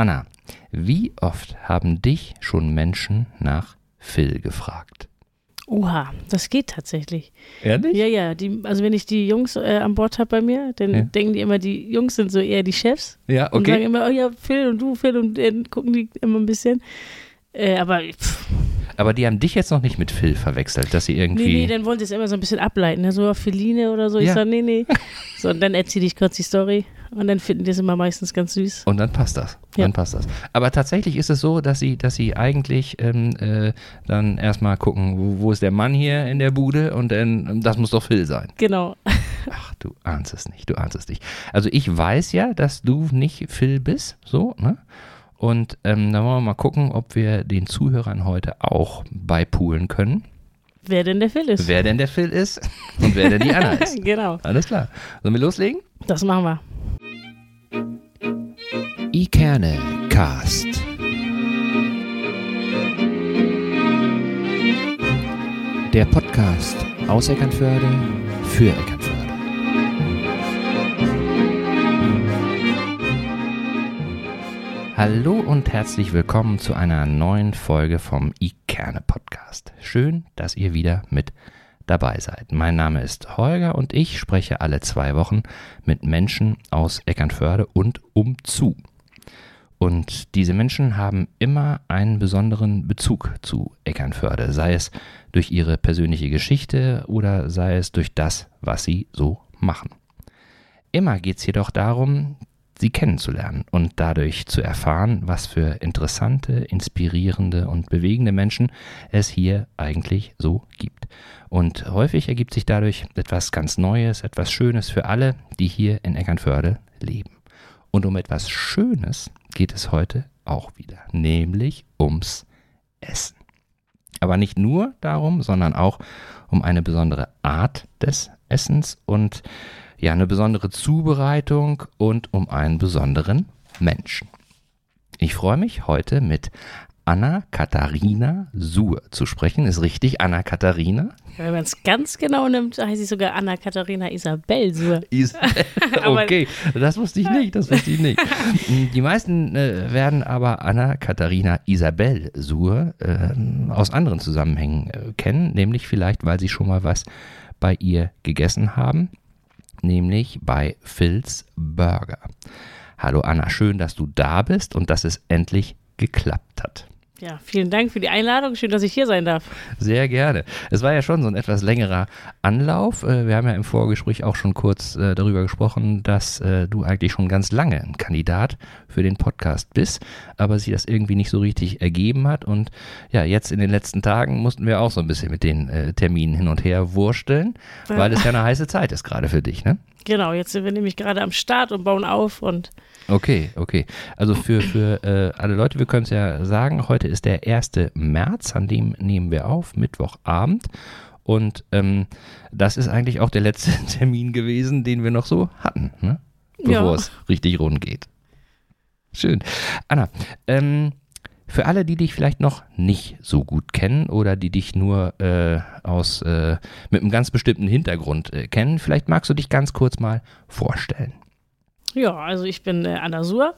Anna, wie oft haben dich schon Menschen nach Phil gefragt? Oha, das geht tatsächlich. Ehrlich? Ja, ja. Die, also wenn ich die Jungs äh, an Bord habe bei mir, dann Ja. denken die immer, die Jungs sind so eher die Chefs. Ja, Und sagen okay. immer, oh ja, Phil und du, Phil und dann gucken die immer ein bisschen. Äh, aber pff, Aber die haben dich jetzt noch nicht mit Phil verwechselt, dass sie nee, irgendwie. nee, dann wollen sie es immer so ein bisschen ableiten. Ne? So Philine oder so. Ich Ja. sage, nee, nee. So, und dann erzähle ich kurz die Story. Und dann finden die es immer meistens ganz süß. und dann passt das. Ja. Dann passt das. Aber tatsächlich ist es so, dass sie, dass sie eigentlich ähm, äh, dann erstmal gucken, wo, wo ist der Mann hier in der Bude und dann, ähm, das muss doch Phil sein. Genau. Ach, du ahnst es nicht, du ahnst es nicht. Also ich weiß ja, dass du nicht Phil bist, so, ne? Und ähm, dann wollen wir mal gucken, ob wir den Zuhörern heute auch beipulen können, Wer denn der Phil ist. wer denn der Phil ist und wer denn die Anna ist. genau. Alles klar. Sollen wir loslegen? Das machen wir. Ikerne Cast. Der Podcast aus Eckernförde für Eckernförde. Hallo und herzlich willkommen zu einer neuen Folge vom Ikerne Podcast. Schön, dass ihr wieder mit dabei seid. Mein Name ist Holger und ich spreche alle zwei Wochen mit Menschen aus Eckernförde und umzu. Und diese Menschen haben immer einen besonderen Bezug zu Eckernförde, sei es durch ihre persönliche Geschichte oder sei es durch das, was sie so machen. Immer geht es jedoch darum, sie kennenzulernen und dadurch zu erfahren, was für interessante, inspirierende und bewegende Menschen es hier eigentlich so gibt. Und häufig ergibt sich dadurch etwas ganz Neues, etwas Schönes für alle, die hier in Eckernförde leben. Und um etwas Schönes geht es heute auch wieder, nämlich ums Essen. Aber nicht nur darum, sondern auch um eine besondere Art des Essens und ja, eine besondere Zubereitung und um einen besonderen Menschen. Ich freue mich heute mit Anna Katharina Suhr zu sprechen. Ist richtig, Anna Katharina? Wenn man es ganz genau nimmt, heißt sie sogar Anna-Katharina Isabel Suhr. Isabel. Aber- Okay, das wusste ich nicht, das wusste ich nicht. Die meisten äh, werden aber Anna Katharina Isabel Suhr äh, aus anderen Zusammenhängen äh, kennen, nämlich vielleicht, weil sie schon mal was bei ihr gegessen haben, nämlich bei Phil's Burger. Hallo Anna, schön, dass du da bist und dass es endlich geklappt hat. Ja, vielen Dank für die Einladung. Schön, dass ich hier sein darf. Sehr gerne. Es war ja schon so ein etwas längerer Anlauf. Äh, Wir haben ja im Vorgespräch auch schon kurz äh, darüber gesprochen, dass äh, du eigentlich schon ganz lange ein Kandidat für den Podcast bist, aber sich das irgendwie nicht so richtig ergeben hat. Und ja, jetzt in den letzten Tagen mussten wir auch so ein bisschen mit den Terminen hin und her wursteln, weil es ja eine heiße Zeit ist gerade für dich, ne? Genau, jetzt sind wir nämlich gerade am Start und bauen auf und Okay, okay. Also für, für äh, alle Leute, wir können es ja sagen, heute ist der 1. März, an dem nehmen wir auf, Mittwochabend. Und ähm, das ist eigentlich auch der letzte Termin gewesen, den wir noch so hatten, ne? bevor Ja. es richtig rund geht. Schön. Anna, ähm, für alle, die dich vielleicht noch nicht so gut kennen oder die dich nur äh, aus äh, mit einem ganz bestimmten Hintergrund äh, kennen, vielleicht magst du dich ganz kurz mal vorstellen. Ja, also ich bin äh, Anna Suhr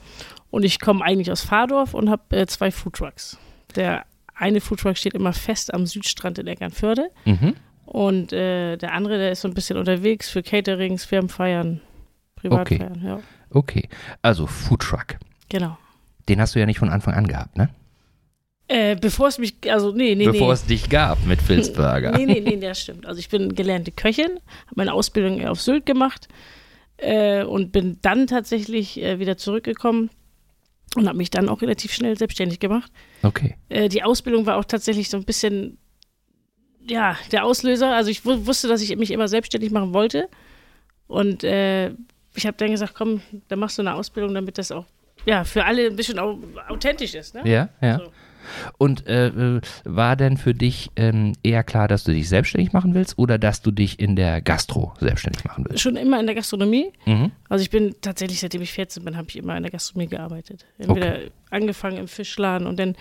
und ich komme eigentlich aus Fahrdorf und habe äh, zwei Foodtrucks. Der eine Foodtruck steht immer fest am Südstrand in Eckernförde Mhm. und äh, der andere, der ist so ein bisschen unterwegs für Caterings, Firmenfeiern, Privatfeiern, ja. Okay, also Foodtruck. Genau. Den hast du ja nicht von Anfang an gehabt, ne? Äh, bevor es mich, also nee, nee, Bevor nee. es dich gab mit Phil's Burger. Nee, nee, nee, das stimmt. Also ich bin gelernte Köchin, habe meine Ausbildung auf Sylt gemacht äh, und bin dann tatsächlich äh, wieder zurückgekommen und habe mich dann auch relativ schnell selbstständig gemacht. Okay. Äh, die Ausbildung war auch tatsächlich so ein bisschen, ja, der Auslöser. Also ich wu- wusste, dass ich mich immer selbstständig machen wollte und äh, ich habe dann gesagt, komm, dann machst du eine Ausbildung, damit das auch ja, für alle ein bisschen au authentisch ist. Ne? Ja, ja. So. Und äh, äh, war denn für dich ähm, eher klar, dass du dich selbstständig machen willst oder dass du dich in der Gastro selbstständig machen willst? Schon immer in der Gastronomie. Mhm. Also ich bin tatsächlich, seitdem ich 14 bin, habe ich immer in der Gastronomie gearbeitet. Entweder angefangen im Fischladen und dann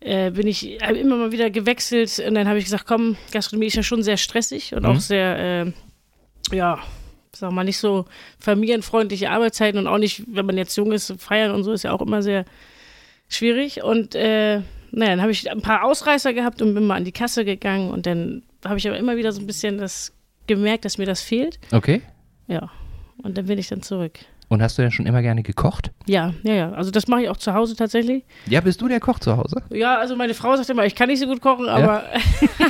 äh, bin ich immer mal wieder gewechselt und dann habe ich gesagt, komm, Gastronomie ist ja schon sehr stressig und Mhm. auch sehr, äh, ja, sag mal, nicht so familienfreundliche Arbeitszeiten und auch nicht, wenn man jetzt jung ist, feiern und so ist ja auch immer sehr schwierig. Und äh, naja, dann habe ich ein paar Ausreißer gehabt und bin mal an die Kasse gegangen und dann habe ich aber immer wieder so ein bisschen das gemerkt, dass mir das fehlt. Okay. Ja. Und dann bin ich dann zurück. Und hast du denn schon immer gerne gekocht? Ja, ja, ja. Also das mache ich auch zu Hause tatsächlich. Ja, bist du der Koch zu Hause? Ja, also meine Frau sagt immer, ich kann nicht so gut kochen, aber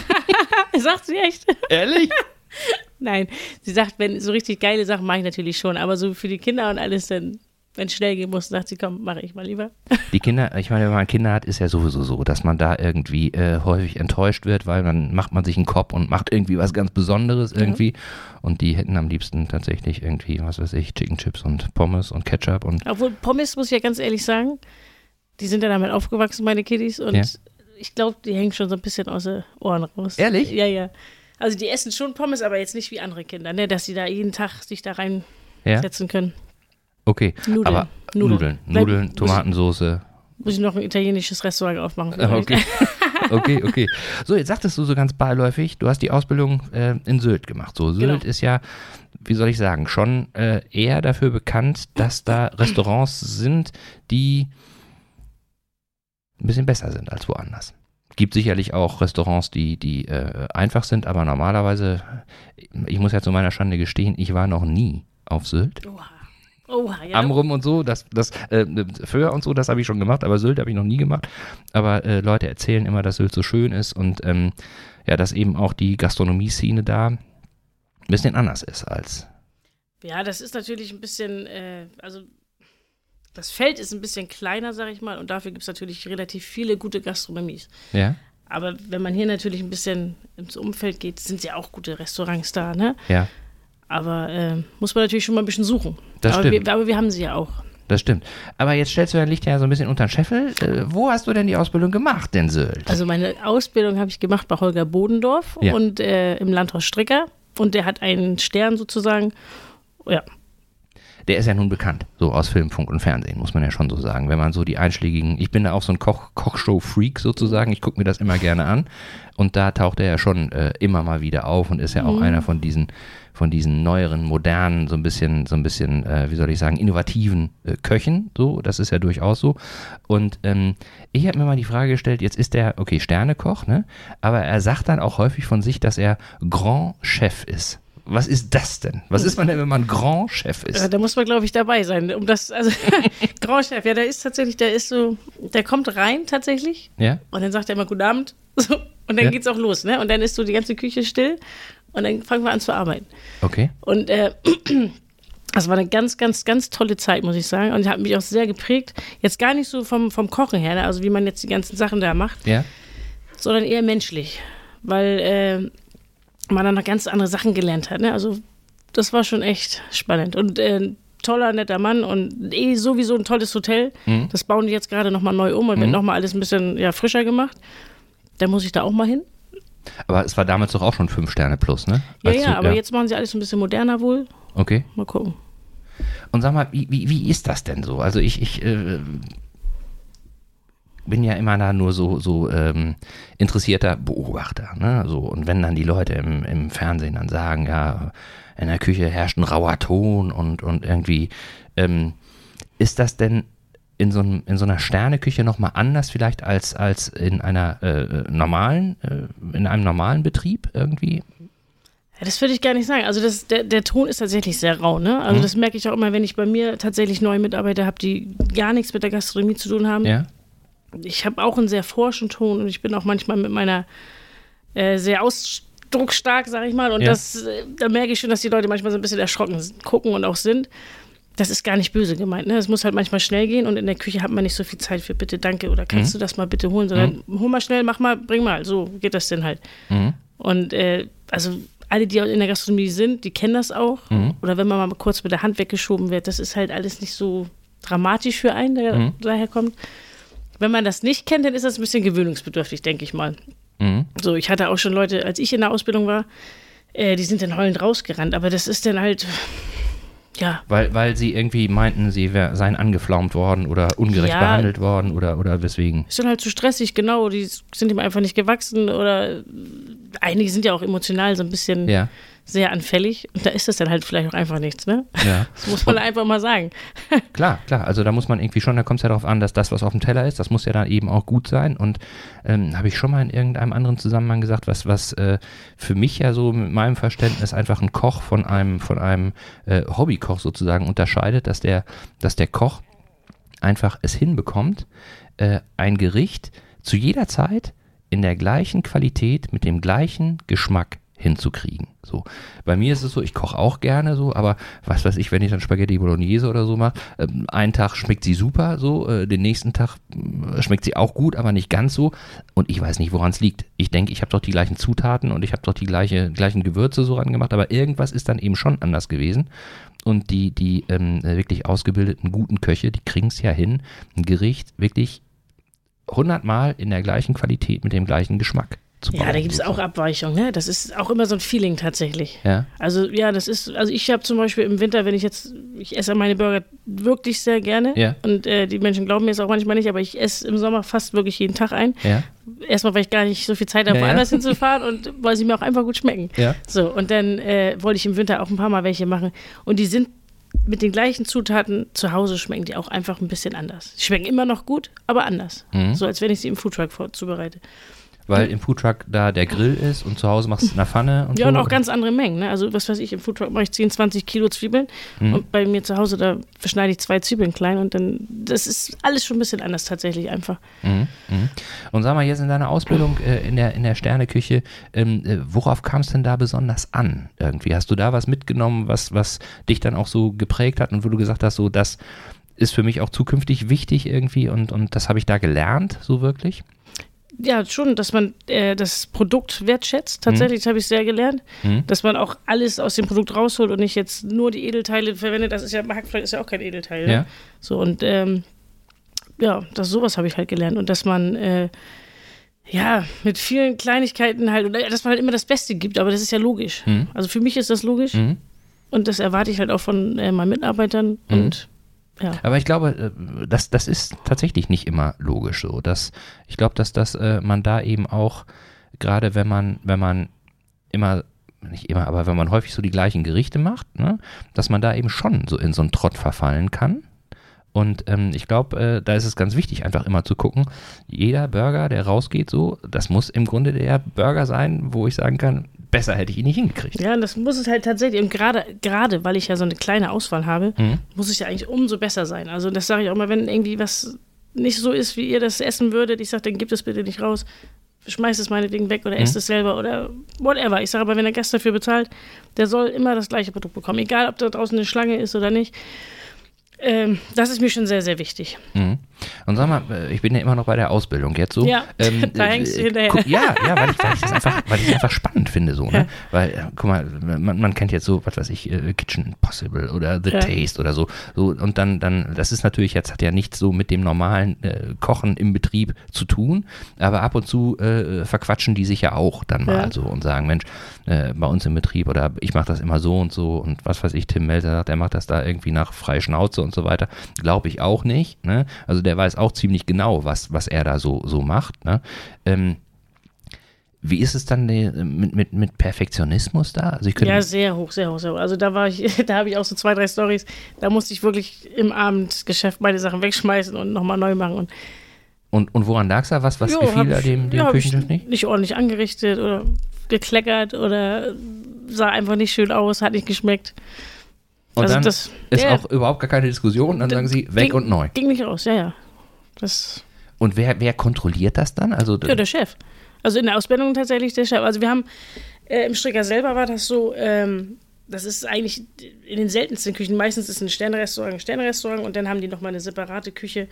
sagt sie echt? Ehrlich? Nein, sie sagt, wenn so richtig geile Sachen mache ich natürlich schon, aber so für die Kinder und alles dann wenn es schnell gehen muss, sagt sie, komm, mache ich mal lieber. Die Kinder, ich meine, wenn man Kinder hat, ist ja sowieso so, dass man da irgendwie äh, häufig enttäuscht wird, weil dann macht man sich einen Kopf und macht irgendwie was ganz Besonderes irgendwie. Ja. Und die hätten am liebsten tatsächlich irgendwie, was weiß ich, Chicken Chips und Pommes und Ketchup und. Obwohl Pommes, muss ich ja ganz ehrlich sagen, die sind ja damit aufgewachsen, meine Kiddies, und ja. ich glaube, die hängen schon so ein bisschen aus den Ohren raus. Ehrlich? Ja, ja. Also die essen schon Pommes, aber jetzt nicht wie andere Kinder, ne? dass sie da jeden Tag sich da reinsetzen ja. können. Okay, Nudeln. aber Nudeln, Nudeln, Nudeln Tomatensoße. Muss ich noch ein italienisches Restaurant aufmachen. Okay. okay, okay. So, jetzt sagtest du so ganz beiläufig, du hast die Ausbildung äh, in Sylt gemacht. So, Sylt genau. ist ja, wie soll ich sagen, schon äh, eher dafür bekannt, dass da Restaurants sind, die ein bisschen besser sind als woanders. Gibt sicherlich auch Restaurants, die, die äh, einfach sind, aber normalerweise, ich muss ja zu meiner Schande gestehen, ich war noch nie auf Sylt. Oha. Oha, ja. Amrum und so, das, das, äh, Föhr und so, das habe ich schon gemacht, aber Sylt habe ich noch nie gemacht. Aber äh, Leute erzählen immer, dass Sylt so schön ist und ähm, ja, dass eben auch die Gastronomie-Szene da ein bisschen anders ist als. Ja, das ist natürlich ein bisschen, äh, also das Feld ist ein bisschen kleiner, sag ich mal, und dafür gibt es natürlich relativ viele gute Gastronomies. Ja. Aber wenn man hier natürlich ein bisschen ins Umfeld geht, sind ja auch gute Restaurants da, ne? Ja. Aber äh, muss man natürlich schon mal ein bisschen suchen. Das aber stimmt. Wir, aber wir haben sie ja auch. Das stimmt. Aber jetzt stellst du dein Licht ja so ein bisschen unter den Scheffel. Äh, wo hast du denn die Ausbildung gemacht, denn Sylt? Also meine Ausbildung habe ich gemacht bei Holger Bodendorf ja. und äh, im Landhaus Stricker. Und der hat einen Stern sozusagen. Ja. Der ist ja nun bekannt, so aus Film, Funk und Fernsehen, muss man ja schon so sagen. Wenn man so die einschlägigen, ich bin da auch so ein Koch, Kochshow-Freak sozusagen, ich gucke mir das immer gerne an. Und da taucht er ja schon äh, immer mal wieder auf und ist ja auch mhm. einer von diesen von diesen neueren, modernen, so ein bisschen, so ein bisschen, äh, wie soll ich sagen, innovativen äh, Köchen. So, das ist ja durchaus so. Und ähm, ich habe mir mal die Frage gestellt, jetzt ist der, okay, Sternekoch, ne? Aber er sagt dann auch häufig von sich, dass er Grand Chef ist. Was ist das denn? Was ist man denn, wenn man Grand Chef ist? Ja, da muss man, glaube ich, dabei sein, um das, also Grand Chef, ja, der ist tatsächlich, der ist so, der kommt rein tatsächlich. Ja. Und dann sagt er immer Guten Abend. So, und dann ja. geht's auch los, ne? Und dann ist so die ganze Küche still und dann fangen wir an zu arbeiten. Okay. Und äh, das war eine ganz, ganz, ganz tolle Zeit, muss ich sagen. Und hat mich auch sehr geprägt. Jetzt gar nicht so vom, vom Kochen her, ne? also wie man jetzt die ganzen Sachen da macht, ja. sondern eher menschlich. Weil äh, man dann noch ganz andere Sachen gelernt hat. Ne? Also das war schon echt spannend. Und äh, toller, netter Mann und eh sowieso ein tolles Hotel. Mhm. Das bauen die jetzt gerade nochmal neu um und mhm. wird nochmal alles ein bisschen ja, frischer gemacht. Da muss ich da auch mal hin. Aber es war damals doch auch schon fünf Sterne plus, ne? Ja, ja, du, aber ja. jetzt machen sie alles ein bisschen moderner wohl. Okay. Mal gucken. Und sag mal, wie, wie, wie ist das denn so? Also ich, ich äh, bin ja immer da nur so, so ähm, interessierter Beobachter. Ne? So, und wenn dann die Leute im, im Fernsehen dann sagen, ja, in der Küche herrscht ein rauer Ton und, und irgendwie, ähm, ist das denn in so, einem, in so einer Sterneküche nochmal anders vielleicht als, als in einer äh, normalen, äh, in einem normalen Betrieb irgendwie? Ja, das würde ich gar nicht sagen. Also das, der, der Ton ist tatsächlich sehr rau, ne? Also mhm. das merke ich auch immer, wenn ich bei mir tatsächlich neue Mitarbeiter habe, die gar nichts mit der Gastronomie zu tun haben. Ja. Ich habe auch einen sehr forschen Ton und ich bin auch manchmal mit meiner äh, sehr ausdrucksstark, sage ich mal. Und ja. das, da merke ich schon, dass die Leute manchmal so ein bisschen erschrocken gucken und auch sind das ist gar nicht böse gemeint. Ne? Es muss halt manchmal schnell gehen und in der Küche hat man nicht so viel Zeit für bitte, danke oder kannst mhm. du das mal bitte holen, sondern mhm. hol mal schnell, mach mal, bring mal. So geht das denn halt. Mhm. Und äh, also alle, die in der Gastronomie sind, die kennen das auch. Mhm. Oder wenn man mal kurz mit der Hand weggeschoben wird, das ist halt alles nicht so dramatisch für einen, der mhm. daher kommt. Wenn man das nicht kennt, dann ist das ein bisschen gewöhnungsbedürftig, denke ich mal. Mhm. So, ich hatte auch schon Leute, als ich in der Ausbildung war, äh, die sind dann heulend rausgerannt, aber das ist dann halt, ja. Weil, weil sie irgendwie meinten, sie wär, seien angeflaumt worden oder ungerecht ja. behandelt worden oder, oder weswegen. Ist dann halt zu stressig, genau. Die sind ihm einfach nicht gewachsen oder einige sind ja auch emotional so ein bisschen ja. Sehr anfällig und da ist es dann halt vielleicht auch einfach nichts, ne? Ja. Das muss man einfach mal sagen. Klar, klar. Also da muss man irgendwie schon, da kommt es ja darauf an, dass das, was auf dem Teller ist, das muss ja dann eben auch gut sein. Und ähm, habe ich schon mal in irgendeinem anderen Zusammenhang gesagt, was, was äh, für mich ja so mit meinem Verständnis einfach ein Koch von einem, von einem äh, Hobbykoch sozusagen unterscheidet, dass der, dass der Koch einfach es hinbekommt, äh, ein Gericht zu jeder Zeit in der gleichen Qualität, mit dem gleichen Geschmack hinzukriegen. So. Bei mir ist es so, ich koche auch gerne so, aber was weiß ich, wenn ich dann Spaghetti Bolognese oder so mache, äh, einen Tag schmeckt sie super, so, äh, den nächsten Tag äh, schmeckt sie auch gut, aber nicht ganz so. Und ich weiß nicht, woran es liegt. Ich denke, ich habe doch die gleichen Zutaten und ich habe doch die gleiche, gleichen Gewürze so rangemacht, aber irgendwas ist dann eben schon anders gewesen. Und die, die ähm, wirklich ausgebildeten guten Köche, die kriegen es ja hin, ein Gericht wirklich hundertmal in der gleichen Qualität mit dem gleichen Geschmack. Ja, da gibt es auch Abweichungen, ne? Das ist auch immer so ein Feeling tatsächlich. Ja. Also ja, das ist, also ich habe zum Beispiel im Winter, wenn ich jetzt, ich esse meine Burger wirklich sehr gerne Ja. und äh, die Menschen glauben mir es auch manchmal nicht, aber ich esse im Sommer fast wirklich jeden Tag ein. Ja. Erstmal, weil ich gar nicht so viel Zeit habe, woanders hinzufahren und weil sie mir auch einfach gut schmecken. Ja. So, und dann äh, wollte ich im Winter auch ein paar Mal welche machen und die sind mit den gleichen Zutaten zu Hause schmecken die auch einfach ein bisschen anders. Die schmecken immer noch gut, aber anders. Mhm. So als wenn ich sie im Foodtruck zubereite. Weil im Foodtruck da der Grill ist und zu Hause machst du es in der Pfanne und Ja, so. und auch ganz andere Mengen. Ne? Also, was weiß ich, im Foodtruck mache ich 10, 20 Kilo Zwiebeln Mhm. und bei mir zu Hause, da schneide ich zwei Zwiebeln klein und dann, das ist alles schon ein bisschen anders tatsächlich einfach. Mhm, mhm. Und sag mal, jetzt in deiner Ausbildung äh, in, der, in der Sterneküche, ähm, äh, worauf kam es denn da besonders an? Irgendwie hast du da was mitgenommen, was, was dich dann auch so geprägt hat und wo du gesagt hast, so das ist für mich auch zukünftig wichtig irgendwie und, und das habe ich da gelernt, so wirklich? Ja, schon, dass man äh, das Produkt wertschätzt. Tatsächlich, das habe ich sehr gelernt. Mhm. Dass man auch alles aus dem Produkt rausholt und nicht jetzt nur die Edelteile verwendet. Das ist ja, Hackfleisch ist ja auch kein Edelteil. Ne? Ja. So, und ähm, ja, das, sowas habe ich halt gelernt. Und dass man, äh, ja, mit vielen Kleinigkeiten halt, oder dass man halt immer das Beste gibt, aber das ist ja logisch. Mhm. Also für mich ist das logisch Mhm. und das erwarte ich halt auch von äh, meinen Mitarbeitern. Mhm. Und ja. Aber ich glaube, äh, das, das ist tatsächlich nicht immer logisch so. Dass, ich glaube, dass das, äh, man da eben auch, gerade wenn man, wenn man immer, nicht immer, aber wenn man häufig so die gleichen Gerichte macht, ne, dass man da eben schon so in so einen Trott verfallen kann. Und ähm, ich glaube, äh, da ist es ganz wichtig, einfach immer zu gucken, jeder Burger, der rausgeht, so, das muss im Grunde der Burger sein, wo ich sagen kann, besser hätte ich ihn nicht hingekriegt. Ja, und das muss es halt tatsächlich, und gerade, gerade weil ich ja so eine kleine Auswahl habe, Mhm. muss es ja eigentlich umso besser sein. Also das sage ich auch mal, wenn irgendwie was nicht so ist, wie ihr das essen würdet, ich sage, dann gebt es bitte nicht raus. Schmeißt es meinetwegen weg oder Mhm. esst es selber oder whatever. Ich sage aber, wenn der Gast dafür bezahlt, der soll immer das gleiche Produkt bekommen. Egal, ob da draußen eine Schlange ist oder nicht. Ähm, das ist mir schon sehr, sehr wichtig. Mhm. Und sag mal, äh, ich bin ja immer noch bei der Ausbildung jetzt so. Ja, da äh, hängst du äh, hinterher. guck- Ja, ja, weil ich, weil ich das einfach, weil ich einfach spannend finde so, ne? Weil, guck mal, man, man kennt jetzt so, was weiß ich, äh, Kitchen Impossible oder The Ja. Taste oder so. so. Und dann, dann, das ist natürlich jetzt, hat ja nichts so mit dem normalen äh, Kochen im Betrieb zu tun, aber ab und zu äh, verquatschen die sich ja auch dann mal Ja. so und sagen, Mensch, bei uns im Betrieb oder ich mache das immer so und so und was weiß ich, Tim Melzer sagt, er macht das da irgendwie nach freie Schnauze und so weiter. Glaube ich auch nicht. Ne? Also der weiß auch ziemlich genau, was, was er da so, so macht. Ne? Ähm, wie ist es dann äh, mit, mit, mit Perfektionismus da? Also ich könnte, Ja, sehr hoch, sehr hoch, sehr hoch. Also da war ich, da habe ich auch so zwei, drei Stories. Da musste ich wirklich im Abendgeschäft meine Sachen wegschmeißen und nochmal neu machen. Und und, und woran lag es da? Was, was Jo, gefiel da dem, dem ja, Küchenchef nicht? Nicht ordentlich angerichtet oder gekleckert oder sah einfach nicht schön aus, hat nicht geschmeckt. Und also dann das ist der- auch überhaupt gar keine Diskussion, dann sagen sie, weg ging, und neu. Ging nicht raus, ja, ja. Das, Und wer, wer kontrolliert das dann? Also ja, der Chef. Also in der Ausbildung tatsächlich der Chef. Also wir haben äh, im Stricker selber war das so, ähm, das ist eigentlich in den seltensten Küchen. Meistens ist ein Sternrestaurant ein Sternrestaurant und dann haben die nochmal eine separate Küche,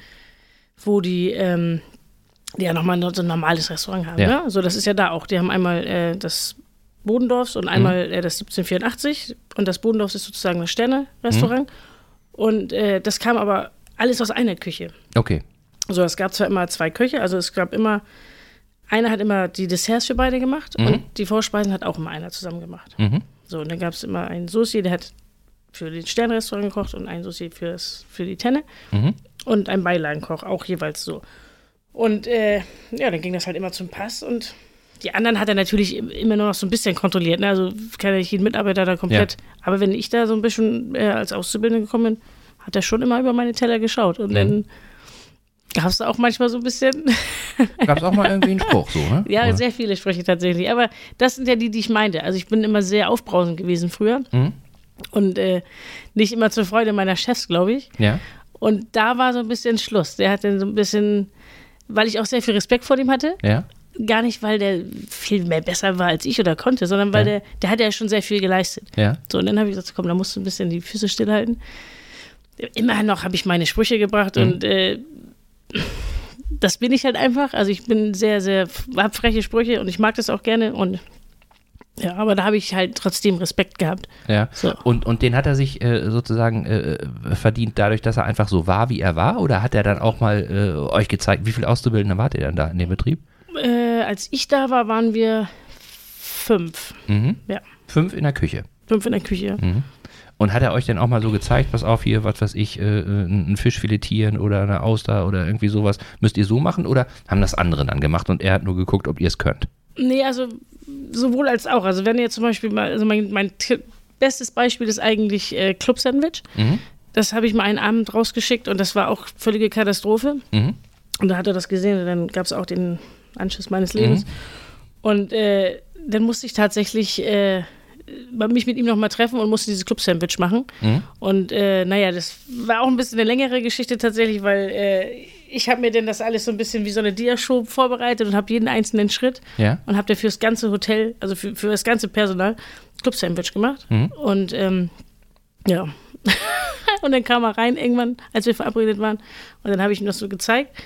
wo die, ähm, die ja nochmal so ein normales Restaurant haben. Ja. Ne? Also das ist ja da auch. Die haben einmal äh, das Bodendorfs und einmal äh, das 1784 und das Bodendorfs ist sozusagen das Sterne-Restaurant. Und äh, das kam aber alles aus einer Küche. Okay. So, es gab zwar immer zwei Köche, also es gab immer, einer hat immer die Desserts für beide gemacht und die Vorspeisen hat auch immer einer zusammen gemacht. Mhm. So, und dann gab es immer einen Soci, der hat für den Sternrestaurant gekocht und einen Soci fürs, für die Tenne Mhm. und ein Beilagenkoch, auch jeweils so. Und äh, ja, dann ging das halt immer zum Pass und Die anderen hat er natürlich immer nur noch so ein bisschen kontrolliert. Ne? Also kann ja nicht jeden Mitarbeiter da komplett. Aber wenn ich da so ein bisschen äh, als Auszubildende gekommen bin, hat er schon immer über meine Teller geschaut. Und Mhm. dann gab es auch manchmal so ein bisschen. Gab es auch mal irgendwie einen Spruch so, ne? ja, Oder? sehr viele Sprüche tatsächlich. Aber das sind ja die, die ich meinte. Also ich bin immer sehr aufbrausend gewesen früher. Mhm. Und äh, nicht immer zur Freude meiner Chefs, glaube ich. Ja. Und da war so ein bisschen Schluss. Der hat dann so ein bisschen, weil ich auch sehr viel Respekt vor ihm hatte, Ja. Gar nicht, weil der viel mehr besser war als ich oder konnte, sondern weil Ja. der, der hat ja schon sehr viel geleistet. Ja. So, und dann habe ich gesagt, komm, da musst du ein bisschen die Füße stillhalten. Immer noch habe ich meine Sprüche gebracht Mhm. und äh, das bin ich halt einfach. Also ich bin sehr, sehr, habe freche Sprüche und ich mag das auch gerne und ja, aber da habe ich halt trotzdem Respekt gehabt. Ja. So. Und, und den hat er sich äh, sozusagen äh, verdient dadurch, dass er einfach so war, wie er war? Oder hat er dann auch mal äh, euch gezeigt, wie viele Auszubildende wart ihr dann da in dem Betrieb? Äh, als ich da war, waren wir fünf. Mhm. Ja, Fünf in der Küche. fünf in der Küche. Mhm. Und hat er euch denn auch mal so gezeigt, pass auf hier, was weiß ich, äh, einen Fisch filetieren oder eine Auster oder irgendwie sowas, müsst ihr so machen? Oder haben das andere dann gemacht und er hat nur geguckt, ob ihr es könnt? Nee, also sowohl als auch. Also wenn ihr zum Beispiel mal, also mein, mein bestes Beispiel ist eigentlich äh, Club Sandwich. Mhm. Das habe ich mal einen Abend rausgeschickt und das war auch völlige Katastrophe. Mhm. Und da hat er das gesehen und dann gab es auch den Anschluss meines Lebens. Und äh, dann musste ich tatsächlich äh, mich mit ihm nochmal treffen und musste dieses Club-Sandwich machen. Mhm. Und äh, naja, das war auch ein bisschen eine längere Geschichte tatsächlich, weil äh, ich habe mir denn das alles so ein bisschen wie so eine Dia-Show vorbereitet und habe jeden einzelnen Schritt Ja. und habe dafür das ganze Hotel, also für, für das ganze Personal, Club-Sandwich gemacht. Mhm. Und ähm, ja. und dann kam er rein irgendwann, als wir verabredet waren. Und dann habe ich ihm das so gezeigt.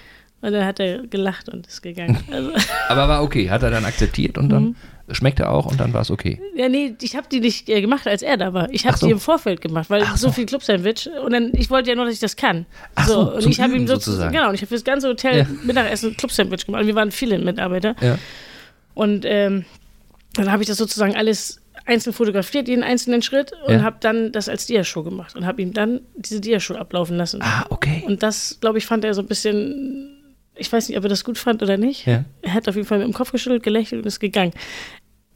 Und dann hat er gelacht und ist gegangen. Also, Aber war okay, hat er dann akzeptiert und dann schmeckte auch und dann war es okay. ja, nee, ich habe die nicht äh, gemacht, als er da war. Ich habe so. die im Vorfeld gemacht, weil Ach so so. viel Club-Sandwich. Und dann, ich wollte ja nur, dass ich das kann. Ach so, und zum ich habe ihm sozusagen, genau, und ich habe für das ganze Hotel Ja. Mittagessen Club-Sandwich gemacht. Und wir waren viele Mitarbeiter. Ja. Und ähm, dann habe ich das sozusagen alles einzeln fotografiert, jeden einzelnen Schritt und Ja. habe dann das als Diashow gemacht und habe ihm dann diese Diashow ablaufen lassen. Ah, okay. Und das, glaube ich, fand er so ein bisschen, ich weiß nicht, ob er das gut fand oder nicht. Ja. Er hat auf jeden Fall mit dem Kopf geschüttelt, gelächelt und ist gegangen.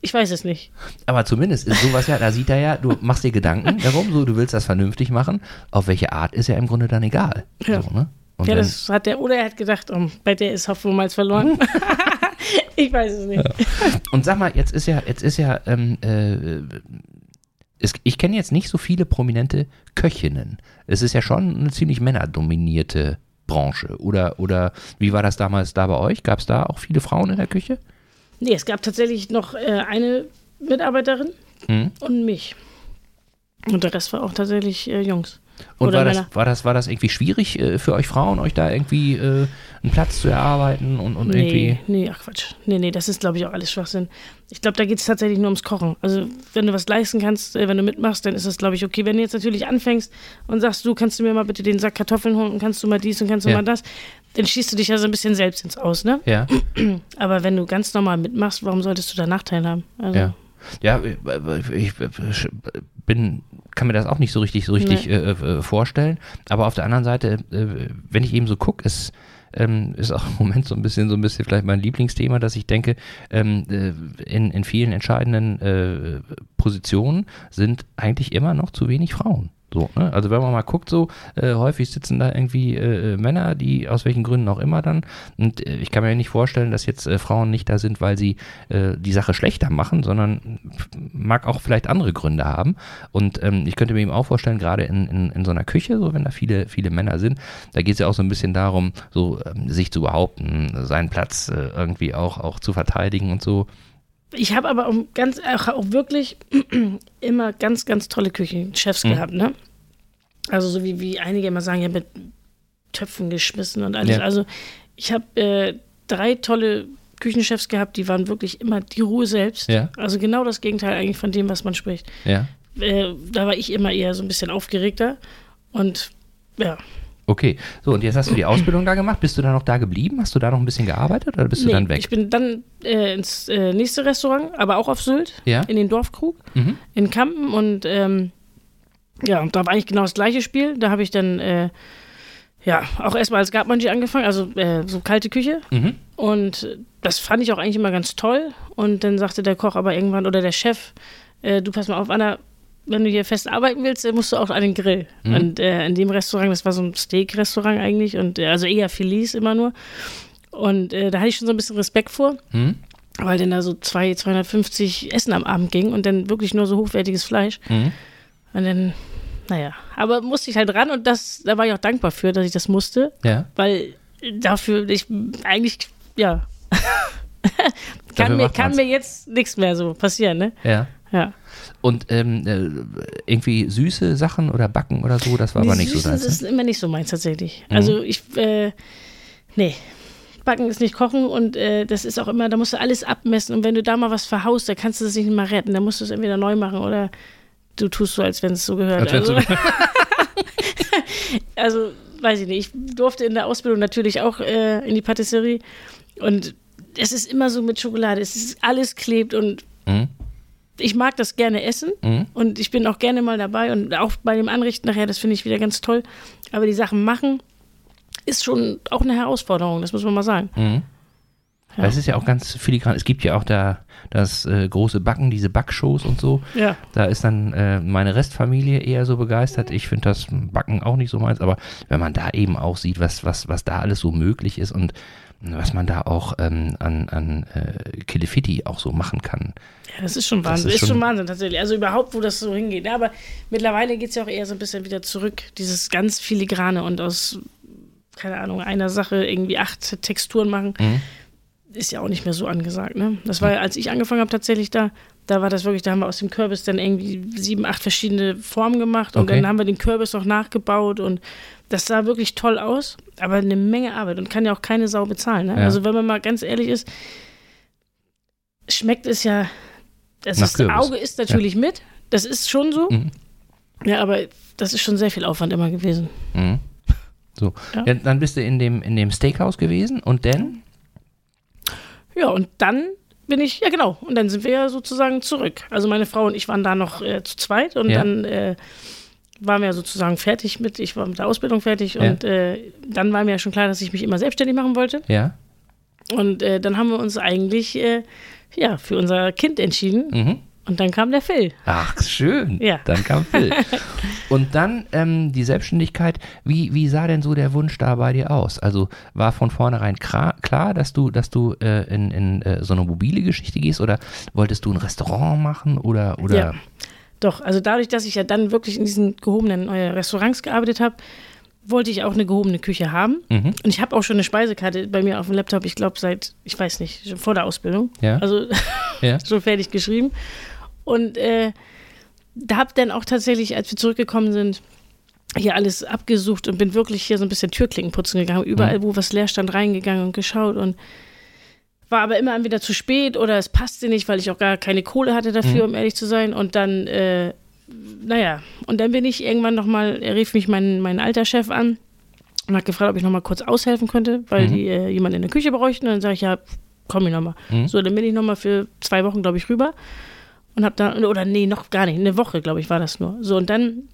Ich weiß es nicht. Aber zumindest ist sowas ja, da sieht er ja, du machst dir Gedanken darum, so, du willst das vernünftig machen. Auf welche Art ist ja im Grunde dann egal. Ja. So, ne? Ja, das hat er, oder er hat gedacht, oh, bei der ist Hoffnung mal verloren. ich weiß es nicht. Und sag mal, jetzt ist ja, jetzt ist ja, ähm, äh, ich kenne jetzt nicht so viele prominente Köchinnen. Es ist ja schon eine ziemlich männerdominierte Branche. Oder, oder wie war das damals da bei euch? Gab es da auch viele Frauen in der Küche? Nee, es gab tatsächlich noch äh, eine Mitarbeiterin Mhm. und mich. Und der Rest war auch tatsächlich äh, Jungs. Und Oder war das, war, das, war das irgendwie schwierig äh, für euch Frauen, euch da irgendwie äh, einen Platz zu erarbeiten und, und irgendwie. Nee, nee, ach Quatsch. Nee, nee, das ist, glaube ich, auch alles Schwachsinn. Ich glaube, da geht es tatsächlich nur ums Kochen. Also, wenn du was leisten kannst, äh, wenn du mitmachst, dann ist das, glaube ich, okay. Wenn du jetzt natürlich anfängst und sagst, du kannst du mir mal bitte den Sack Kartoffeln holen und kannst du mal dies und kannst du Ja. mal das, dann schießt du dich ja so ein bisschen selbst ins Aus, ne? Ja, Aber wenn du ganz normal mitmachst, warum solltest du da Nachteil haben? Also, ja. Ja, ich bin, kann mir das auch nicht so richtig, so richtig Nee. äh, äh, vorstellen. Aber auf der anderen Seite, äh, wenn ich eben so gucke, ist, ähm, ist auch im Moment so ein bisschen, so ein bisschen vielleicht mein Lieblingsthema, dass ich denke, ähm, äh, in, in vielen entscheidenden äh, Positionen sind eigentlich immer noch zu wenig Frauen. So, ne? Also wenn man mal guckt, so äh, häufig sitzen da irgendwie äh, äh, Männer, die aus welchen Gründen auch immer dann. Und äh, ich kann mir nicht vorstellen, dass jetzt äh, Frauen nicht da sind, weil sie äh, die Sache schlechter machen, sondern mag auch vielleicht andere Gründe haben. Und ähm, ich könnte mir eben auch vorstellen, gerade in, in, in so einer Küche, so wenn da viele, viele Männer sind, da geht es ja auch so ein bisschen darum, so ähm, sich zu behaupten, seinen Platz äh, irgendwie auch, auch zu verteidigen und so. Ich habe aber auch, ganz, auch, wirklich immer ganz, ganz tolle Küchenchefs Mhm. gehabt, ne? Also so wie, wie einige immer sagen, ja, mit Töpfen geschmissen und alles. Ja. Also ich habe äh, drei tolle Küchenchefs gehabt, die waren wirklich immer die Ruhe selbst. Ja. Also genau das Gegenteil eigentlich von dem, was man spricht. Ja. Äh, da war ich immer eher so ein bisschen aufgeregter und ja. Okay, so und jetzt hast du die Ausbildung da gemacht. Bist du da noch da geblieben? Hast du da noch ein bisschen gearbeitet oder bist du Nee, dann weg? Ich bin dann äh, ins äh, nächste Restaurant, aber auch auf Sylt, Ja. in den Dorfkrug. Mhm. in Kampen und ähm, ja, und da war eigentlich genau das gleiche Spiel. Da habe ich dann äh, ja auch erstmal als Gartmanji angefangen, also äh, so kalte Küche. Mhm. Und das fand ich auch eigentlich immer ganz toll. Und dann sagte der Koch aber irgendwann oder der Chef, äh, du pass mal auf, Anna, wenn du hier fest arbeiten willst, musst du auch an den Grill. Mhm. Und äh, in dem Restaurant, das war so ein Steak-Restaurant eigentlich, und äh, also eher Filis immer nur. Und äh, da hatte ich schon so ein bisschen Respekt vor, Mhm. weil dann da so zwei, 250 Essen am Abend ging und dann wirklich nur so hochwertiges Fleisch. Mhm. Und dann, naja, aber musste ich halt ran und das, da war ich auch dankbar für, dass ich das musste, Ja. weil dafür, ich eigentlich, ja, Dafür kann, mir, kann mir jetzt nichts mehr so passieren, ne? Ja. Ja. Und ähm, äh, irgendwie süße Sachen oder Backen oder so, das war aber Die nicht so Süßen, deins. Das Ne? ist immer nicht so meins tatsächlich. Mhm. Also ich, äh, nee. Backen ist nicht kochen und äh, das ist auch immer, da musst du alles abmessen und wenn du da mal was verhaust, da kannst du das nicht mehr retten, dann musst du es entweder neu machen oder du tust so, als wenn es so gehört. Also, so- also, weiß ich nicht, ich durfte in der Ausbildung natürlich auch äh, in die Patisserie und es ist immer so mit Schokolade, es ist alles klebt und Mhm. Ich mag das gerne essen Mhm. und ich bin auch gerne mal dabei und auch bei dem Anrichten nachher, das finde ich wieder ganz toll. Aber die Sachen machen ist schon auch eine Herausforderung, das muss man mal sagen. Mhm. Ja. Das ist ja auch ganz filigran. Es gibt ja auch da das äh, große Backen, diese Backshows und so. Ja. Da ist dann äh, meine Restfamilie eher so begeistert. Ich finde das Backen auch nicht so meins, aber wenn man da eben auch sieht, was, was, was da alles so möglich ist und was man da auch ähm, an, an äh, Killefitti auch so machen kann. Ja, das ist schon Das Wahnsinn. ist ist, schon Wahnsinn tatsächlich. Also überhaupt, wo das so hingeht. Ja, aber mittlerweile geht es ja auch eher so ein bisschen wieder zurück. Dieses ganz filigrane und aus, keine Ahnung, einer Sache irgendwie acht Texturen machen, Mhm. ist ja auch nicht mehr so angesagt. Ne? Das war ja, als ich angefangen habe tatsächlich da, da war das wirklich, da haben wir aus dem Kürbis dann irgendwie sieben, acht verschiedene Formen gemacht und Okay. dann haben wir den Kürbis noch nachgebaut und das sah wirklich toll aus, aber eine Menge Arbeit und kann ja auch keine Sau bezahlen. Ne? Ja. Also wenn man mal ganz ehrlich ist, schmeckt es ja, das ist, das. Auge ist natürlich mit, das ist schon so, Mhm. ja, aber das ist schon sehr viel Aufwand immer gewesen. Mhm. So. Ja. Ja, dann bist du in dem, in dem Steakhouse gewesen und dann? Ja, und dann bin ich, ja genau, und dann sind wir ja sozusagen zurück. Also meine Frau und ich waren da noch äh, zu zweit und Ja. dann äh, waren wir ja sozusagen fertig mit, ich war mit der Ausbildung fertig Ja. und äh, dann war mir ja schon klar, dass ich mich immer selbstständig machen wollte. Ja. Und äh, dann haben wir uns eigentlich äh, ja, für unser Kind entschieden Mhm. Und dann kam der Phil. Ach, schön. Ja. Dann kam Phil. Und dann ähm, die Selbstständigkeit. Wie, wie sah denn so der Wunsch da bei dir aus? Also war von vornherein klar, klar dass du, dass du äh, in, in äh, so eine mobile Geschichte gehst oder wolltest du ein Restaurant machen oder, oder Ja. Doch, also dadurch, dass ich ja dann wirklich in diesen gehobenen äh, Restaurants gearbeitet habe, wollte ich auch eine gehobene Küche haben. Mhm. Und ich habe auch schon eine Speisekarte bei mir auf dem Laptop, ich glaube seit, ich weiß nicht, schon vor der Ausbildung. Ja. Also Ja. schon fertig geschrieben. Und äh, da habe dann auch tatsächlich, als wir zurückgekommen sind, hier alles abgesucht und bin wirklich hier so ein bisschen Türklinken putzen gegangen, überall, wo was leer stand, reingegangen und geschaut und war aber immer entweder zu spät oder es passte nicht, weil ich auch gar keine Kohle hatte dafür, um ehrlich zu sein. Und dann, äh, naja, und dann bin ich irgendwann nochmal, er rief mich mein, mein alter Chef an und hat gefragt, ob ich nochmal kurz aushelfen könnte, weil die äh, jemanden in der Küche bräuchten. Und dann sage ich, ja, komm ich nochmal. Mhm. So, dann bin ich nochmal für zwei Wochen, glaube ich, rüber und habe dann, oder nee, noch gar nicht, eine Woche, glaube ich, war das nur. So, und dann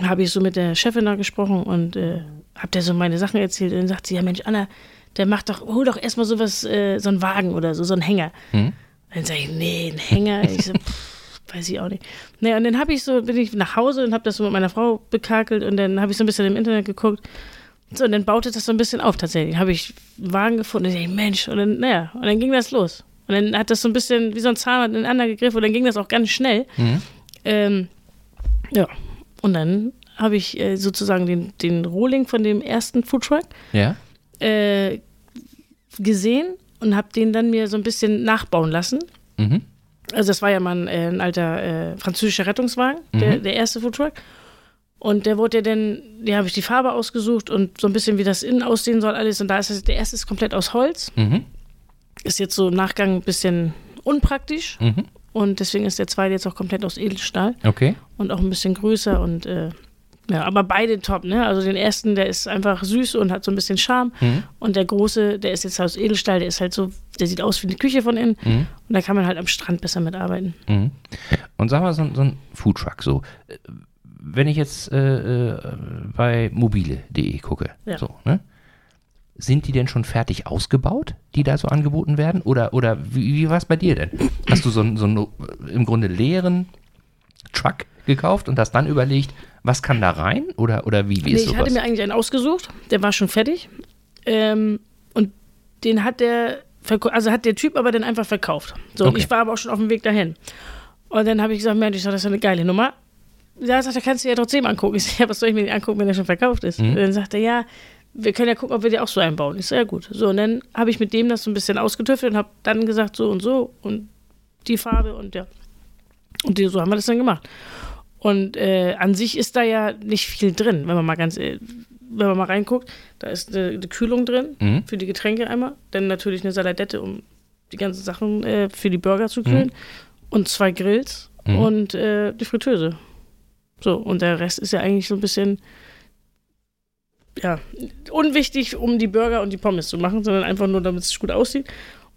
habe ich so mit der Chefin da gesprochen und äh, habe der so meine Sachen erzählt. Und dann sagt sie, ja Mensch, Anna, der macht doch, hol doch erstmal sowas, äh, so einen Wagen oder so, so einen Hänger. Mhm. Dann sage ich, nee, ein Hänger. Ich so, pff, weiß ich auch nicht. Naja, und dann habe ich so, bin ich nach Hause und habe das so mit meiner Frau bekakelt und dann habe ich so ein bisschen im Internet geguckt. So, und dann baute das so ein bisschen auf tatsächlich. Habe ich einen Wagen gefunden und ich Mensch, und dann, naja, und dann ging das los. Und dann hat das so ein bisschen wie so ein Zahnrad ineinander gegriffen und dann ging das auch ganz schnell. Mhm. Ähm, ja, und dann habe ich äh, sozusagen den, den Rohling von dem ersten Foodtruck Ja. äh, gesehen und habe den dann mir so ein bisschen nachbauen lassen. Mhm. Also das war ja mal ein, äh, ein alter äh, französischer Rettungswagen, der, Mhm. der erste Foodtruck. Und der wurde ja dann, die habe ich die Farbe ausgesucht und so ein bisschen, wie das innen aussehen soll, alles. Und da ist das, der erste ist komplett aus Holz. Mhm. Ist jetzt so im Nachgang ein bisschen unpraktisch. Mhm. Und deswegen ist der zweite jetzt auch komplett aus Edelstahl Okay. und auch ein bisschen größer und äh, ja, aber beide top, ne? Also den ersten, der ist einfach süß und hat so ein bisschen Charme. Mhm. Und der große, der ist jetzt aus Edelstahl, der ist halt so, der sieht aus wie eine Küche von innen. Mhm. Und da kann man halt am Strand besser mitarbeiten. Mhm. Und sag mal, so, so ein Foodtruck, so. Wenn ich jetzt äh, äh, bei mobile.de gucke, Ja. so, ne? Sind die denn schon fertig ausgebaut, die da so angeboten werden? Oder, oder wie, wie war es bei dir denn? Hast du so einen, so einen im Grunde leeren Truck gekauft und hast dann überlegt, was kann da rein? Oder, oder wie, wie nee, ist ich sowas? hatte mir eigentlich einen ausgesucht, der war schon fertig. Ähm, und den hat der, also hat der Typ aber dann einfach verkauft. So, Okay. ich war aber auch schon auf dem Weg dahin. Und dann habe ich gesagt, Mensch, ich sag, das ist eine geile Nummer. Ja, sagt er, kannst du dir ja trotzdem angucken. Ich sag, ja, was soll ich mir angucken, wenn der schon verkauft ist? Mhm. Und dann sagt er, ja, wir können ja gucken, ob wir dir auch so einbauen. Sage, ja gut. So, und dann habe ich mit dem das so ein bisschen ausgetüffelt und habe dann gesagt, so und so und die Farbe und ja. Und die, so haben wir das dann gemacht. Und äh, an sich ist da ja nicht viel drin, wenn man mal ganz, äh, wenn man mal reinguckt. Da ist eine, eine Kühlung drin Mhm. für die Getränke einmal, dann natürlich eine Saladette, um die ganzen Sachen äh, für die Burger zu kühlen und zwei Grills Mhm. und äh, die Fritteuse. So, und der Rest ist ja eigentlich so ein bisschen, ja, unwichtig, um die Burger und die Pommes zu machen, sondern einfach nur, damit es gut aussieht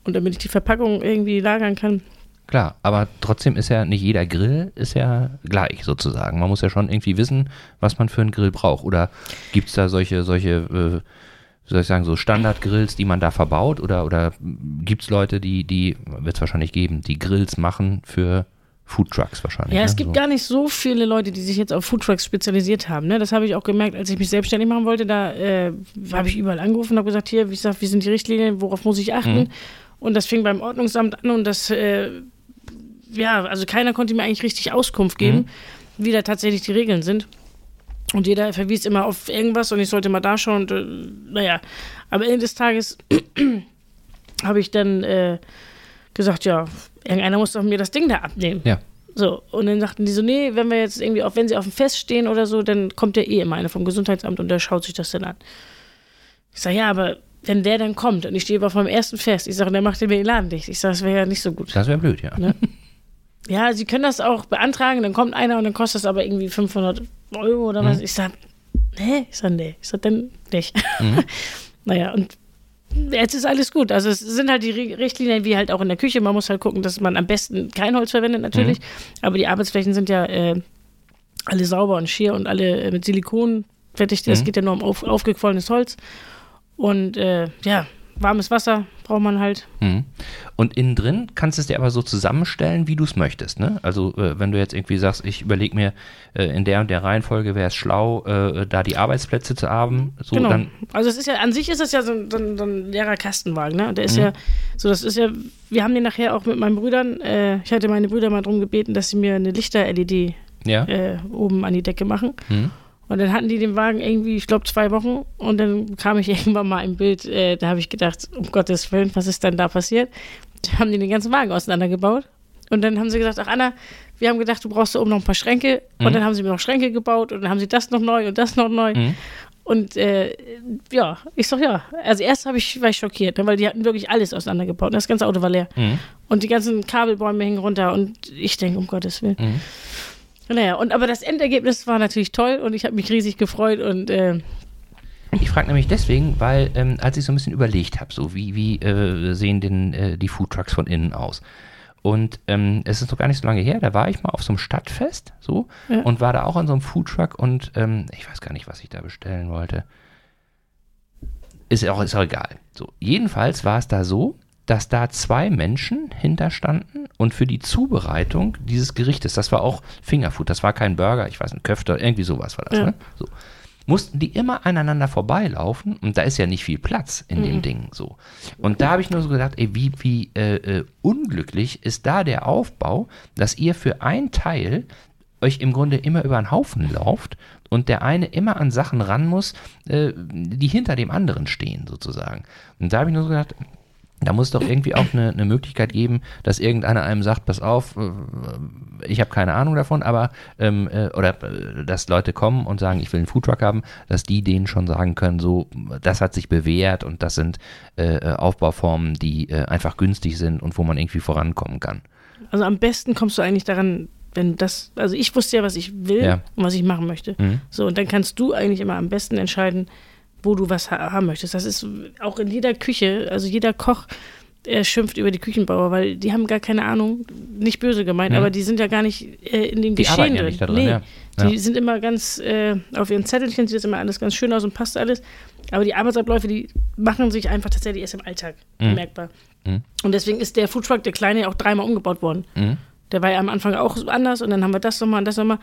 und damit ich die Verpackung irgendwie lagern kann. Klar, aber trotzdem ist ja nicht jeder Grill ist ja gleich sozusagen. Man muss ja schon irgendwie wissen, was man für einen Grill braucht. Oder gibt es da solche, solche, äh, soll ich sagen, so Standardgrills, die man da verbaut? Oder, oder gibt es Leute, die, die, wird es wahrscheinlich geben, die Grills machen für Foodtrucks wahrscheinlich? Ja, ne? es gibt so. gar nicht so viele Leute, die sich jetzt auf Foodtrucks spezialisiert haben. Ne? Das habe ich auch gemerkt, als ich mich selbstständig machen wollte. Da äh, habe ich überall angerufen und habe gesagt, hier, wie gesagt, wie sind die Richtlinien, worauf muss ich achten? Mhm. Und das fing beim Ordnungsamt an und das, äh, ja, also keiner konnte mir eigentlich richtig Auskunft geben, wie da tatsächlich die Regeln sind. Und jeder verwies immer auf irgendwas und ich sollte mal da schauen. Und, äh, naja, am Ende des Tages habe ich dann äh, gesagt, ja, irgendeiner muss doch mir das Ding da abnehmen. Ja. So, und dann sagten die so, nee, wenn wir jetzt irgendwie, auf, wenn sie auf dem Fest stehen oder so, dann kommt ja eh immer einer vom Gesundheitsamt und der schaut sich das dann an. Ich sage, ja, aber wenn der dann kommt und ich stehe auf meinem ersten Fest, ich sage, der macht mir den Laden dicht. Ich sage, das wäre ja nicht so gut. Das wäre blöd, ja. Ne? Ja, sie können das auch beantragen, dann kommt einer und dann kostet das aber irgendwie 500 Euro oder was. Ich sage, nee, ich sage, nee, ich sage, dann nicht. naja, und jetzt ist alles gut. Also es sind halt die Ri- Richtlinien wie halt auch in der Küche. Man muss halt gucken, dass man am besten kein Holz verwendet natürlich. Aber die Arbeitsflächen sind ja äh, alle sauber und schier und alle äh, mit Silikon fertig. Es Mhm. geht ja nur um auf, aufgequollenes Holz. Und äh, ja, warmes Wasser braucht man halt. Mhm. Und innen drin kannst du es dir aber so zusammenstellen, wie du es möchtest. Ne? Also äh, wenn du jetzt irgendwie sagst, ich überlege mir, äh, in der und der Reihenfolge wäre es schlau, äh, da die Arbeitsplätze zu haben, so genau. dann also es ist ja, an sich ist es ja so, ein- so, so ein leerer Kastenwagen, ne? Und Der ist Mhm. ja, so das ist ja, wir haben den nachher auch mit meinen Brüdern, äh, ich hatte meine Brüder mal darum gebeten, dass sie mir eine Lichter-LED ja. äh, oben an die Decke machen. Mhm. Und dann hatten die den Wagen irgendwie, ich glaube, zwei Wochen. Und dann kam ich irgendwann mal im Bild, äh, da habe ich gedacht, um Gottes Willen, was ist denn da passiert? Da haben die den ganzen Wagen auseinandergebaut. Und dann haben sie gesagt, ach Anna, wir haben gedacht, du brauchst da oben noch ein paar Schränke. Mhm. Und dann haben sie mir noch Schränke gebaut und dann haben sie das noch neu und das noch neu. Mhm. Und äh, ja, ich sag ja. Also erst habe ich, war ich schockiert, ne, weil die hatten wirklich alles auseinandergebaut. Und das ganze Auto war leer. Mhm. Und die ganzen Kabelbäume hingen runter. Und ich denke, um Gottes Willen. Naja, und aber das Endergebnis war natürlich toll und ich habe mich riesig gefreut und äh, Ich frage nämlich deswegen, weil ähm, als ich so ein bisschen überlegt habe, so wie, wie äh, sehen denn äh, die Foodtrucks von innen aus? Und ähm, es ist noch gar nicht so lange her, da war ich mal auf so einem Stadtfest so Ja. und war da auch an so einem Foodtruck und ähm, ich weiß gar nicht, was ich da bestellen wollte. Ist auch, ist auch egal. So, jedenfalls war es da so, dass da zwei Menschen hinterstanden und für die Zubereitung dieses Gerichtes, das war auch Fingerfood, das war kein Burger, ich weiß nicht, Köfte, irgendwie sowas war das, Ja. ne? So. Mussten die immer aneinander vorbeilaufen und da ist ja nicht viel Platz in dem Ding so. Und da habe ich nur so gedacht, ey, wie, wie äh, äh, unglücklich ist da der Aufbau, dass ihr für ein Teil euch im Grunde immer über einen Haufen lauft und der eine immer an Sachen ran muss, äh, die hinter dem anderen stehen, sozusagen. Und da habe ich nur so gedacht, da muss es doch irgendwie auch eine, eine Möglichkeit geben, dass irgendeiner einem sagt, pass auf, äh, ich habe keine Ahnung davon, aber ähm, äh, oder äh, dass Leute kommen und sagen, ich will einen Foodtruck haben, dass die denen schon sagen können, so, das hat sich bewährt und das sind äh, äh, Aufbauformen, die äh, einfach günstig sind und wo man irgendwie vorankommen kann. also am besten kommst du eigentlich daran, wenn das, also ich wusste ja, was ich will Ja. und was ich machen möchte. Mhm. So, und dann kannst du eigentlich immer am besten entscheiden, wo du was ha haben möchtest. Das ist auch in jeder Küche, also jeder Koch äh, schimpft über die Küchenbauer, weil die haben gar keine Ahnung, nicht böse gemeint, Mhm. aber die sind ja gar nicht äh, in dem Die Geschehen arbeiten ja nicht drin, nee, ja. Die Ja. sind immer ganz, äh, auf ihren Zettelchen sieht das immer alles ganz schön aus und passt alles. Aber die Arbeitsabläufe, die machen sich einfach tatsächlich erst im Alltag bemerkbar. Mhm. Und deswegen ist der Foodtruck, der kleine, auch dreimal umgebaut worden. Mhm. Der war ja am Anfang auch anders und dann haben wir das nochmal und das nochmal.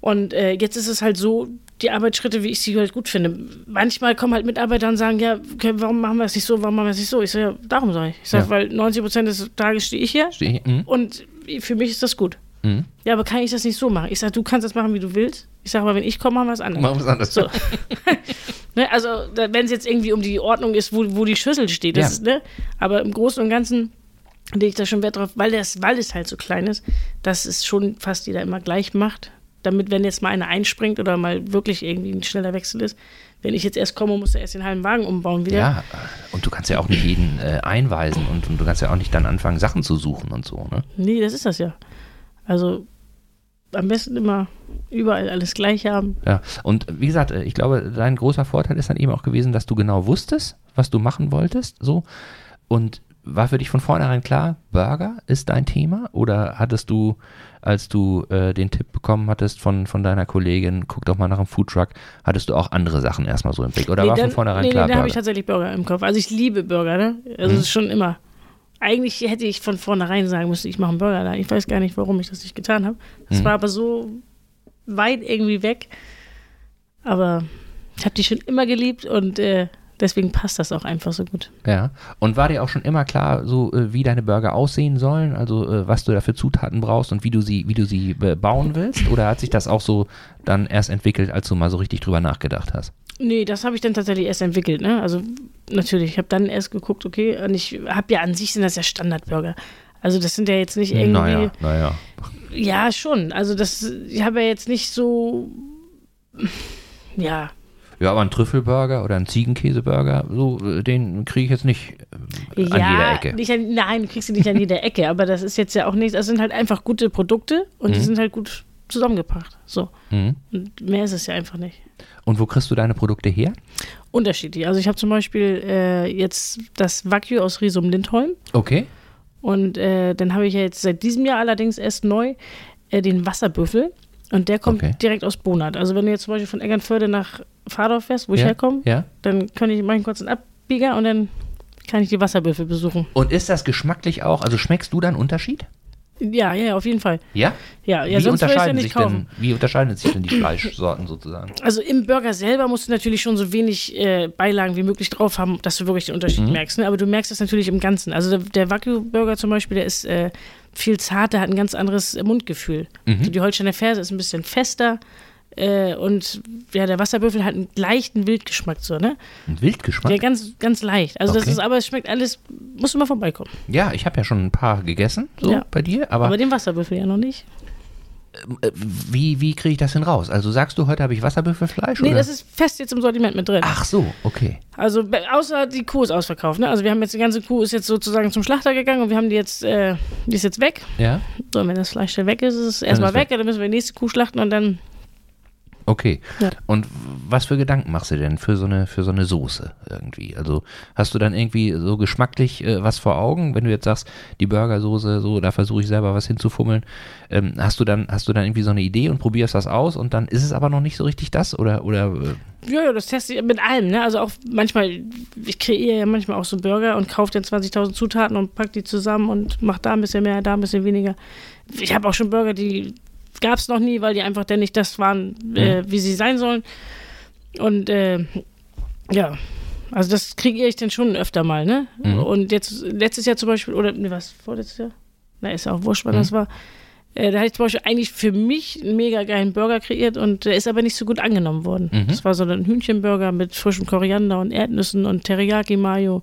Und äh, jetzt ist es halt so, die Arbeitsschritte, wie ich sie halt gut finde. Manchmal kommen halt Mitarbeiter und sagen, ja, okay, warum machen wir es nicht so, warum machen wir es nicht so? Ich sage, ja, darum sage ich. Ich sage, Ja. weil 90 Prozent des Tages stehe ich hier Stehe ich- mhm. und für mich ist das gut. Mhm. Ja, aber kann ich das nicht so machen? Ich sage, du kannst das machen, wie du willst. Ich sage, aber wenn ich komme, machen wir es anders. Machen wir es anders. So. ne, also, wenn es jetzt irgendwie um die Ordnung ist, wo, wo die Schüssel steht, Ja. ist, ne? Aber im Großen und Ganzen lege ich da schon Wert drauf, weil, das, weil es halt so klein ist, dass es schon fast jeder immer gleich macht. Damit, wenn jetzt mal einer einspringt oder mal wirklich irgendwie ein schneller Wechsel ist, wenn ich jetzt erst komme, muss er erst den halben Wagen umbauen wieder. Ja, und du kannst ja auch nicht jeden äh, einweisen und, und du kannst ja auch nicht dann anfangen, Sachen zu suchen und so, ne? Nee, das ist das ja. Also am besten immer überall alles gleich haben. Ja, und wie gesagt, äh, ich glaube, dein großer Vorteil ist dann eben auch gewesen, dass du genau wusstest, was du machen wolltest, so. Und war für dich von vornherein klar, Burger ist dein Thema? Oder hattest du, als du äh, den Tipp bekommen hattest von, von deiner Kollegin, guck doch mal nach einem Foodtruck, hattest du auch andere Sachen erstmal so im Blick? Oder war dann, von vornherein nee, klar, nee, da habe ich tatsächlich Burger im Kopf. Also ich liebe Burger, ne? Also Mhm. es ist schon immer. Eigentlich hätte ich von vornherein sagen müssen, ich mache einen Burger da. Ich weiß gar nicht, warum ich das nicht getan habe. Es Mhm. war aber so weit irgendwie weg. Aber ich habe die schon immer geliebt und äh, deswegen passt das auch einfach so gut. Ja. Und war dir auch schon immer klar, so äh, wie deine Burger aussehen sollen, also äh, was du da für Zutaten brauchst und wie du sie, wie du sie äh, bauen willst? Oder hat sich das auch so dann erst entwickelt, als du mal so richtig drüber nachgedacht hast? Nee, das habe ich dann tatsächlich erst entwickelt, ne? Also natürlich, ich habe dann erst geguckt, okay, und ich habe ja an sich sind das ja Standardburger. Also das sind ja jetzt nicht irgendwie. Naja, naja. Ja, schon. Also das, ich habe ja jetzt nicht so, ja, Ja, aber ein Trüffelburger oder ein Ziegenkäseburger, so, äh, den kriege ich jetzt nicht äh, an ja, jeder Ecke. Nicht an, nein, du kriegst sie nicht an jeder Ecke, aber das ist jetzt ja auch nicht, das sind halt einfach gute Produkte und die sind halt gut zusammengebracht. So. Mhm. Und mehr ist es ja einfach nicht. Und wo kriegst du deine Produkte her? Unterschiedlich. Also ich habe zum Beispiel äh, jetzt das Wagyu aus Risum Lindholm Okay. und äh, dann habe ich ja jetzt seit diesem Jahr allerdings erst neu äh, den Wasserbüffel und der kommt Okay. direkt aus Bonat. Also wenn du jetzt zum Beispiel von Eckernförde nach Fahrdorf fährst, wo ich ja? herkomme, Ja. dann kann ich, mache ich kurz einen Abbieger und dann kann ich die Wasserbüffel besuchen. Und ist das geschmacklich auch, also schmeckst du da einen Unterschied? Ja, ja, auf jeden Fall. Ja? Ja, ja wie, sonst ich ja unterscheiden nicht sich kaufen. denn, wie unterscheiden sich denn die Fleischsorten sozusagen? Also im Burger selber musst du natürlich schon so wenig äh, Beilagen wie möglich drauf haben, dass du wirklich den Unterschied Mhm. merkst. Ne? Aber du merkst das natürlich im Ganzen. Also der, der Wagyu-Burger zum Beispiel, der ist äh, viel zarter, hat ein ganz anderes Mundgefühl. Mhm. Also die Holsteiner Ferse ist ein bisschen fester äh, und ja, der Wasserbüffel hat einen leichten Wildgeschmack so, ne? Ein Wildgeschmack? Ja, ganz, ganz leicht. Also das Okay. ist, aber es schmeckt alles, musst du mal vorbeikommen. Ja, ich habe ja schon ein paar gegessen, so Ja. bei dir, aber, Aber den Wasserbüffel ja noch nicht. äh, wie, wie kriege ich das denn raus? Also sagst du, heute habe ich Wasserbüffelfleisch? Nee, oder? das ist fest jetzt im Sortiment mit drin. Ach so, okay. Also außer die Kuh ist ausverkauft. Ne? Also wir haben jetzt die ganze Kuh ist jetzt sozusagen zum Schlachter gegangen und wir haben die jetzt, äh, die ist jetzt weg. Ja, So, und wenn das Fleisch dann weg ist, ist es erstmal weg. weg, dann müssen wir die nächste Kuh schlachten und dann. Okay. Ja. Und was für Gedanken machst du denn für so eine für so eine Soße irgendwie? Also hast du dann irgendwie so geschmacklich äh, was vor Augen, wenn du jetzt sagst, die Burgersoße, so da versuche ich selber was hinzufummeln. Ähm, hast du dann hast du dann irgendwie so eine Idee und probierst das aus und dann ist es aber noch nicht so richtig das oder oder äh, Ja, ja, das teste ich mit allem. Ne? Also auch manchmal, ich kreiere ja manchmal auch so Burger und kaufe dann 20.000 Zutaten und pack die zusammen und mache da ein bisschen mehr, da ein bisschen weniger. Ich habe auch schon Burger, die gab es noch nie, weil die einfach dann nicht das waren, äh, wie sie sein sollen. Und äh, ja, also das kreiere ich dann schon öfter mal, ne? Mhm. Und jetzt letztes Jahr zum Beispiel, oder ne, was, vorletztes Jahr? Na, ist ja auch wurscht, wann Mhm. das war. Äh, da hatte ich zum Beispiel eigentlich für mich einen mega geilen Burger kreiert und der ist aber nicht so gut angenommen worden. Mhm. Das war so ein Hühnchenburger mit frischem Koriander und Erdnüssen und Teriyaki-Mayo.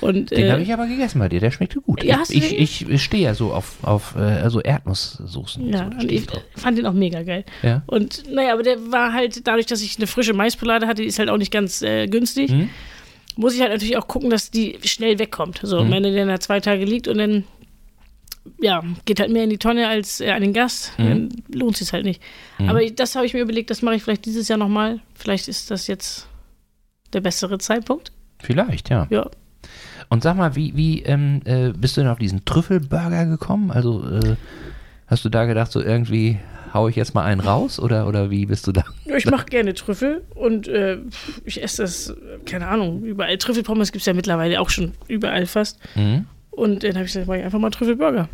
Und, den äh, habe ich aber gegessen bei dir, der schmeckte gut. Ja, ich, ich, ich stehe ja so auf auf äh, also Erdnusssoßen. ja, so, und ich drauf. fand den auch mega geil. Ja. Und naja, aber der war halt, dadurch, dass ich eine frische Maispolade hatte, die ist halt auch nicht ganz äh, günstig, Mhm. muss ich halt natürlich auch gucken, dass die schnell wegkommt. So, Mhm. wenn der da zwei Tage liegt und dann, ja, geht halt mehr in die Tonne als äh, an den Gast, Mhm. dann lohnt sich halt nicht. Mhm. Aber das habe ich mir überlegt, das mache ich vielleicht dieses Jahr nochmal. Vielleicht ist das jetzt der bessere Zeitpunkt. Vielleicht, ja. Ja. Und sag mal, wie, wie ähm, äh, bist du denn auf diesen Trüffelburger gekommen? Also äh, hast du da gedacht, so irgendwie hau ich jetzt mal einen raus oder, oder wie bist du da? Ich mache gerne Trüffel und äh, ich esse das, keine Ahnung, überall. Trüffelpommes gibt es ja mittlerweile auch schon überall fast. Mhm. Und dann habe ich gesagt, mach ich einfach mal Trüffelburger.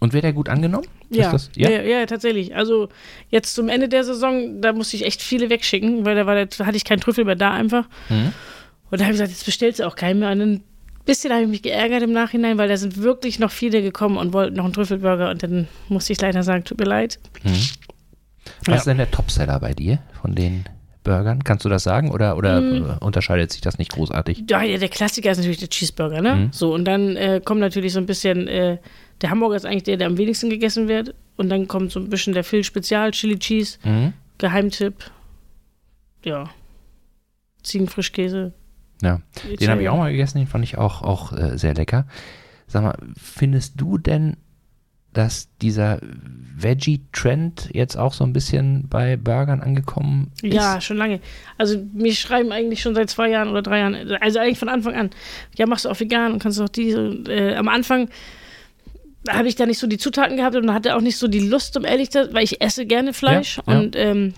Und wird der gut angenommen? Ja, das, ja? ja? Ja, tatsächlich. Also jetzt zum Ende der Saison, da musste ich echt viele wegschicken, weil da, war, da hatte ich keinen Trüffel mehr da einfach. Mhm. Und da habe ich gesagt, jetzt bestellst du auch keinen mehr. Und dann bisschen habe ich mich geärgert im Nachhinein, weil da sind wirklich noch viele gekommen und wollten noch einen Trüffelburger. Und dann musste ich leider sagen, tut mir leid. Was Ja. ist denn der Topseller bei dir von den Burgern? Kannst du das sagen oder, oder Mhm. äh, unterscheidet sich das nicht großartig? Ja, ja, der Klassiker ist natürlich der Cheeseburger, ne? Mhm. So, und dann äh, kommt natürlich so ein bisschen, äh, der Hamburger ist eigentlich der, der am wenigsten gegessen wird. Und dann kommt so ein bisschen der Phil Spezial, Chili Cheese, Mhm. Geheimtipp. Ja. Ziegenfrischkäse. Ja, den habe ich auch mal gegessen, den fand ich auch, auch äh, sehr lecker. Sag mal, findest du denn, dass dieser Veggie-Trend jetzt auch so ein bisschen bei Burgern angekommen ist? Ja, schon lange. Also mir schreiben eigentlich schon seit zwei Jahren oder drei Jahren, also eigentlich von Anfang an, ja, machst du auch vegan und kannst auch diese. Äh, am Anfang habe ich da nicht so die Zutaten gehabt und hatte auch nicht so die Lust, um ehrlich zu sein, weil ich esse gerne Fleisch Ja, ja. und ähm,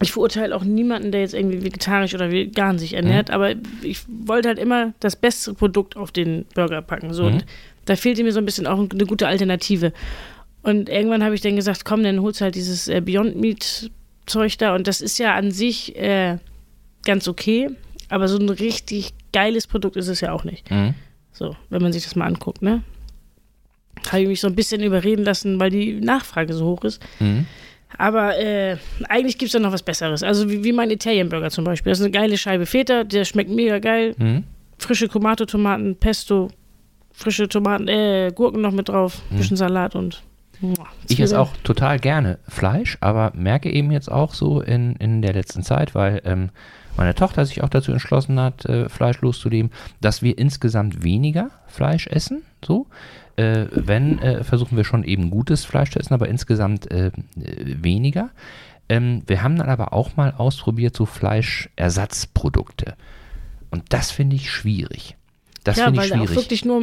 ich verurteile auch niemanden, der jetzt irgendwie vegetarisch oder vegan sich ernährt, Mhm. aber ich wollte halt immer das beste Produkt auf den Burger packen. So, Mhm. und da fehlte mir so ein bisschen auch eine gute Alternative. Und irgendwann habe ich dann gesagt, komm, dann holst du halt dieses äh, Beyond Meat Zeug da und das ist ja an sich äh, ganz okay, aber so ein richtig geiles Produkt ist es ja auch nicht. Mhm. So, wenn man sich das mal anguckt, ne? Habe ich mich so ein bisschen überreden lassen, weil die Nachfrage so hoch ist. Mhm. Aber äh, eigentlich gibt es da noch was Besseres. Also wie, wie mein Italian Burger zum Beispiel. Das ist eine geile Scheibe Feta, der schmeckt mega geil. Mhm. Frische Tomato-Tomaten, Pesto, frische Tomaten, äh, Gurken noch mit drauf, bisschen Salat und. Muah, Mhm. Ich esse auch total gerne Fleisch, aber merke eben jetzt auch so in, in der letzten Zeit, weil ähm, meine Tochter sich auch dazu entschlossen hat, äh, Fleisch loszuleben, dass wir insgesamt weniger Fleisch essen. So. Äh, wenn, äh, versuchen wir schon eben gutes Fleisch zu essen, aber insgesamt äh, weniger. Ähm, wir haben dann aber auch mal ausprobiert, so Fleischersatzprodukte. Und das finde ich schwierig. Das ja, finde weil ich da auch schwierig. wirklich nur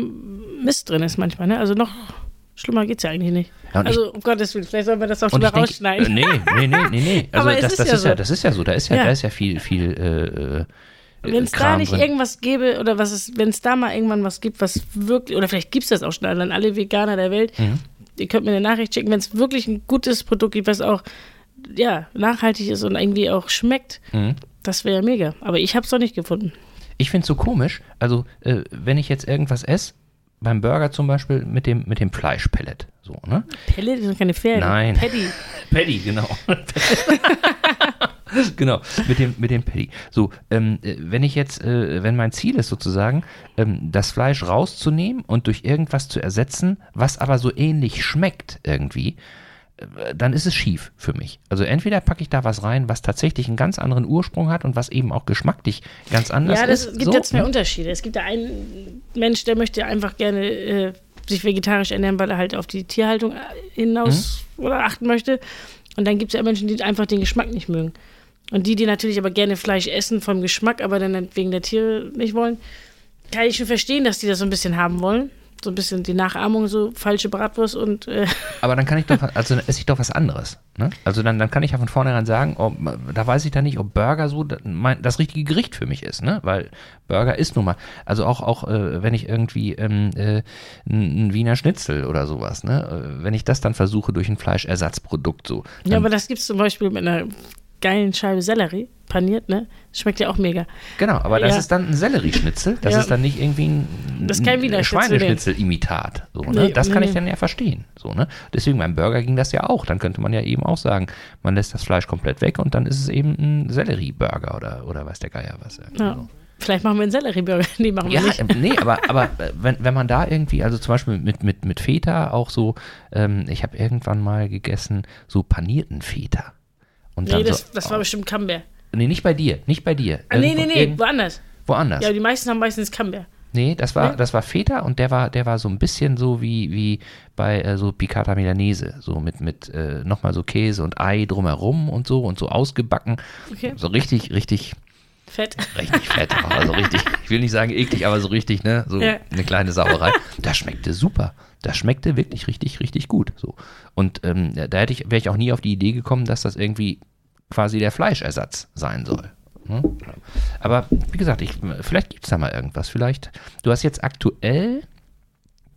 Mist drin ist manchmal, ne? Also noch schlimmer geht's ja eigentlich nicht. Ja, also, um Gottes Willen, vielleicht sollen wir das auch wieder denk, rausschneiden. äh, nee, nee, nee, nee, nee. Also Aber es das, ist das, ja ist ja, so. das ist ja so. Da ist ja, Ja. Da ist ja viel, viel äh, äh, Wenn es da nicht drin. irgendwas gäbe oder was es, wenn es da mal irgendwann was gibt, was wirklich, oder vielleicht gibt es das auch schon an alle Veganer der Welt, Mhm. ihr könnt mir eine Nachricht schicken, wenn es wirklich ein gutes Produkt gibt, was auch ja, nachhaltig ist und irgendwie auch schmeckt, Mhm. das wäre ja mega. Aber ich habe es noch nicht gefunden. Ich finde es so komisch. Also, äh, wenn ich jetzt irgendwas esse, beim Burger zum Beispiel mit dem, mit dem Fleischpellet. So, ne? Pelle, das sind keine Pferde. Nein. Paddy. Paddy, genau. genau, mit dem, mit dem Paddy. So, ähm, äh, wenn ich jetzt, äh, wenn mein Ziel ist sozusagen, ähm, das Fleisch rauszunehmen und durch irgendwas zu ersetzen, was aber so ähnlich schmeckt irgendwie, äh, dann ist es schief für mich. Also entweder packe ich da was rein, was tatsächlich einen ganz anderen Ursprung hat und was eben auch geschmacklich ganz anders Ja, das ist. gibt so, ja zwei ne? Unterschiede. Es gibt da einen Mensch, der möchte einfach gerne äh, sich vegetarisch ernähren, weil er halt auf die Tierhaltung äh, hinaus Mhm. oder achten möchte. Und dann gibt es ja Menschen, die einfach den Geschmack nicht mögen. Und die, die natürlich aber gerne Fleisch essen vom Geschmack, aber dann wegen der Tiere nicht wollen, kann ich schon verstehen, dass die das so ein bisschen haben wollen. So ein bisschen die Nachahmung, so falsche Bratwurst und äh, Aber dann kann ich doch, also dann esse ich doch was anderes. Ne? Also dann, dann kann ich ja von vornherein sagen, ob, da weiß ich dann nicht, ob Burger so mein, das richtige Gericht für mich ist, ne? Weil Burger ist nun mal, also auch, auch äh, wenn ich irgendwie ähm, äh, ein, ein Wiener Schnitzel oder sowas, ne? Äh, Wenn ich das dann versuche durch ein Fleischersatzprodukt so. ja, aber das gibt es zum Beispiel mit einer geilen Scheibe Sellerie, paniert, ne? Schmeckt ja auch mega. Genau, aber das Ja. ist dann ein Sellerieschnitzel. Das Ja. ist dann nicht irgendwie ein, Das ein. Schweineschnitzel-Imitat. So, ne? Nee, das nee, kann ich nee. dann ja verstehen. So, ne? Deswegen beim Burger ging das ja auch. Dann könnte man ja eben auch sagen, man lässt das Fleisch komplett weg und dann ist es eben ein Sellerie-Burger oder, oder weiß der Geier was. Ja. So. Vielleicht machen wir einen Sellerieburger. Nee, machen wir Ja, nicht. nee, aber, aber äh, wenn, wenn man da irgendwie, also zum Beispiel mit, mit, mit Feta auch so, ähm, ich habe irgendwann mal gegessen, so panierten Feta. Und Nee, das, so, das war bestimmt Camembert. nee, nicht bei dir, nicht bei dir. Ah, nee, nee, Irgendwo- nee, woanders. Woanders. Ja, die meisten haben meistens Camembert. Nee, das war, Nee? das war Feta und der war, der war so ein bisschen so wie, wie bei äh, so Piccata Milanese, so mit, mit äh, nochmal so Käse und Ei drumherum und so und so ausgebacken. Okay. So richtig, richtig, Fett. Richtig fett, also richtig, ich will nicht sagen eklig, aber so richtig, ne? So Ja. eine kleine Sauerei. Das schmeckte super. Das schmeckte wirklich richtig, richtig gut. So. Und ähm, da hätte ich, wäre ich auch nie auf die Idee gekommen, dass das irgendwie quasi der Fleischersatz sein soll. Ne? Aber wie gesagt, ich, vielleicht gibt es da mal irgendwas. Vielleicht, du hast jetzt aktuell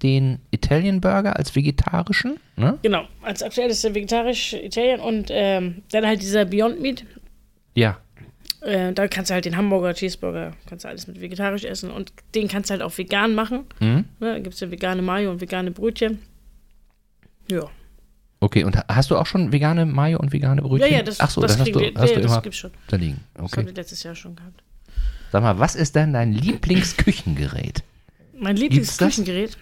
den Italian Burger als vegetarischen, ne? Genau, als aktuell ist der vegetarisch Italien und ähm, dann halt dieser Beyond Meat. Ja. Äh, da kannst du halt den Hamburger, Cheeseburger, kannst du alles mit vegetarisch essen und den kannst du halt auch vegan machen. Mhm. Ne, da gibt es ja vegane Mayo und vegane Brötchen. Ja. Okay, und ha- hast du auch schon vegane Mayo und vegane Ja, Brötchen? ja, das, Ach so, das das hast du, wir. hast ja, du das immer gibt's schon. da liegen. Das Okay. haben wir letztes Jahr schon gehabt. Sag mal, was ist denn dein Lieblingsküchengerät? Mein das? Lieblingsküchengerät.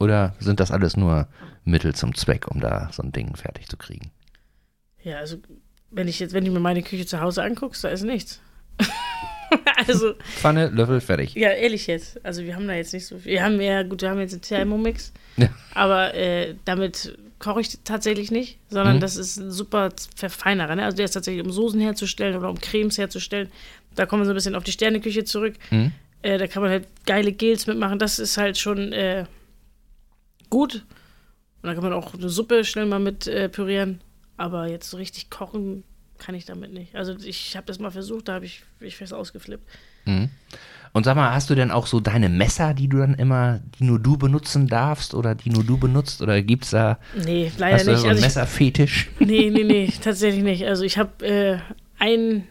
Oder sind das alles nur Mittel zum Zweck, um da so ein Ding fertig zu kriegen? Ja, also wenn ich jetzt, wenn du mir meine Küche zu Hause anguckst, da ist nichts. also, Pfanne, Löffel, fertig. ja, ehrlich jetzt. Also wir haben da jetzt nicht so viel. Wir haben ja, gut, wir haben jetzt einen Thermomix, Ja. aber äh, damit koche ich tatsächlich nicht, sondern Mhm. das ist ein super Verfeinerer. Ne? Also der ist tatsächlich, um Soßen herzustellen oder um Cremes herzustellen. Da kommen wir so ein bisschen auf die Sterneküche zurück. Mhm. Äh, da kann man halt geile Gels mitmachen. Das ist halt schon äh, gut. Und da kann man auch eine Suppe schnell mal mit äh, pürieren. Aber jetzt so richtig kochen kann ich damit nicht. Also ich habe das mal versucht, da habe ich mich fest ausgeflippt. Mhm. Und sag mal, hast du denn auch so deine Messer, die du dann immer, die nur du benutzen darfst oder die nur du benutzt? Oder gibt's da, Nee, leider hast du da nicht. so einen Also ich, Messerfetisch? nee, nee, nee, tatsächlich nicht. Also ich habe äh, ein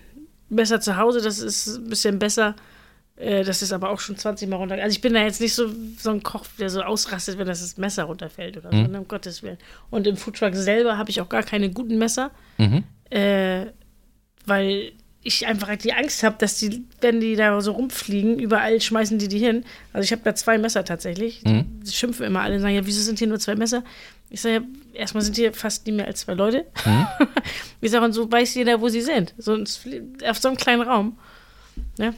Messer zu Hause, das ist ein bisschen besser. Äh, das ist aber auch schon 20 Mal runter. Also ich bin da jetzt nicht so, so ein Koch, der so ausrastet, wenn das, das Messer runterfällt oder so, ne, um Gottes Willen. Und im Foodtruck selber habe ich auch gar keine guten Messer, Mhm. äh, weil ich einfach die Angst habe, dass die, wenn die da so rumfliegen, überall schmeißen die die hin. Also ich habe da zwei Messer tatsächlich. Die, die schimpfen immer alle und sagen, ja, wieso sind hier nur zwei Messer? Ich sage, ja, erstmal sind hier fast nie mehr als zwei Leute. ich sage, und so weiß jeder, wo sie sind. Flie- auf so einem kleinen Raum. Ne?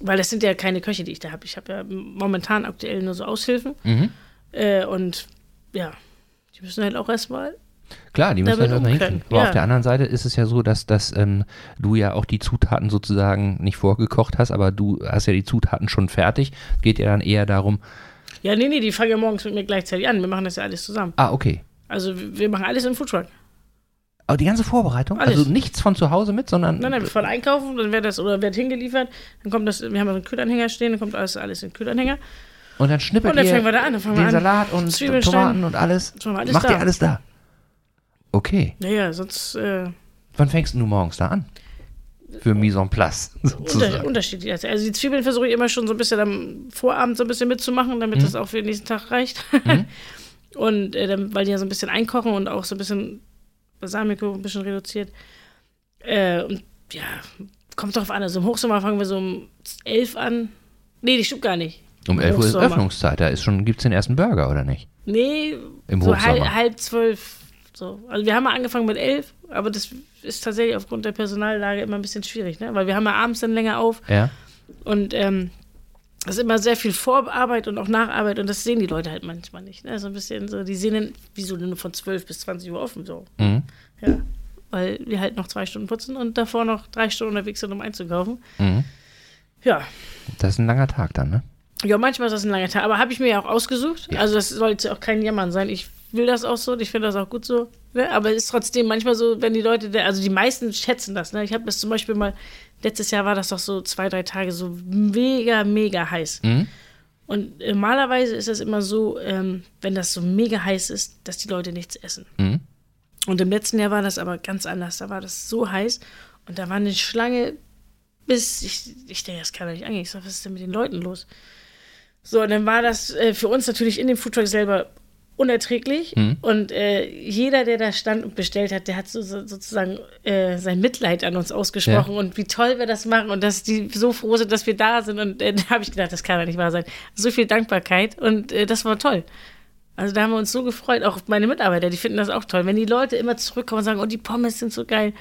Weil das sind ja keine Köche, die ich da habe. Ich habe ja momentan aktuell nur so Aushilfen. Mhm. Äh, und ja, die müssen halt auch erstmal Klar, die müssen halt erstmal hinkriegen. Aber ja. auf der anderen Seite ist es ja so, dass, dass ähm, du ja auch die Zutaten sozusagen nicht vorgekocht hast, aber du hast ja die Zutaten schon fertig. Geht ja dann eher darum, Ja, nee, nee, die fangen ja morgens mit mir gleichzeitig an. Wir machen das ja alles zusammen. ah, okay. Also wir wir machen alles im Foodtruck. Aber die ganze Vorbereitung, Alles. also nichts von zu Hause mit, sondern Nein, nein, wir fahren einkaufen, dann wird das oder wird hingeliefert. Dann kommt das, wir haben so einen Kühlanhänger stehen, dann kommt alles, alles in den Kühlanhänger. und dann schnippelt Und dann ihr fangen wir da an, dann fangen wir den an. Salat und Tomaten und alles. Wir alles Macht da. ihr alles da? Okay. Naja, sonst äh, Wann fängst du morgens da an? Für Mise en place, sozusagen. unterschiedlich. Also die Zwiebeln versuche ich immer schon so ein bisschen am Vorabend so ein bisschen mitzumachen, damit das auch für den nächsten Tag reicht. und äh, dann, weil die ja so ein bisschen einkochen und auch so ein bisschen Balsamico ein bisschen reduziert. Äh, und ja, kommt drauf an. Also im Hochsommer fangen wir so um 11 an. Nee, die stimmt gar nicht. Um 11 Uhr ist. Öffnungszeit, da ist schon, gibt's den ersten Burger, oder nicht? Nee, Im so halb, halb zwölf. So. Also wir haben mal angefangen mit elf, aber das ist tatsächlich aufgrund der Personallage immer ein bisschen schwierig, ne? Weil wir haben ja abends dann länger auf Ja. und ähm, das ist immer sehr viel Vorarbeit und auch Nacharbeit und das sehen die Leute halt manchmal nicht. Ne? So ein bisschen so, die sehen dann, wieso nur von 12 bis 20 Uhr offen so. Mhm. Ja. Weil wir halt noch zwei Stunden putzen und davor noch drei Stunden unterwegs sind, um einzukaufen. Mhm. Ja. Das ist ein langer Tag dann, ne? Ja, manchmal ist das ein langer Tag, aber habe ich mir ja auch ausgesucht. Ja. Also das soll jetzt auch kein Jammern sein. Ich will das auch so, und ich finde das auch gut so. Ne? Aber es ist trotzdem manchmal so, wenn die Leute, also die meisten schätzen das. Ne? Ich habe das zum Beispiel mal, letztes Jahr war das doch so zwei, drei Tage so mega, mega heiß. Mhm. Und normalerweise ist es immer so, ähm, wenn das so mega heiß ist, dass die Leute nichts essen. Mhm. Und im letzten Jahr war das aber ganz anders. Da war das so heiß und da war eine Schlange bis, ich, ich denke, das kann doch nicht angehen. Ich sag, was ist denn mit den Leuten los? So, und dann war das äh, für uns natürlich in dem Foodtruck selber unerträglich. Mhm. Und äh, jeder, der da stand und bestellt hat, der hat so, so, sozusagen äh, sein Mitleid an uns ausgesprochen und wie toll wir das machen und dass die so froh sind, dass wir da sind. Und äh, da habe ich gedacht, das kann doch nicht wahr sein. So viel Dankbarkeit und äh, das war toll. Also da haben wir uns so gefreut, auch meine Mitarbeiter, die finden das auch toll. Wenn die Leute immer zurückkommen und sagen, oh, die Pommes sind so geil,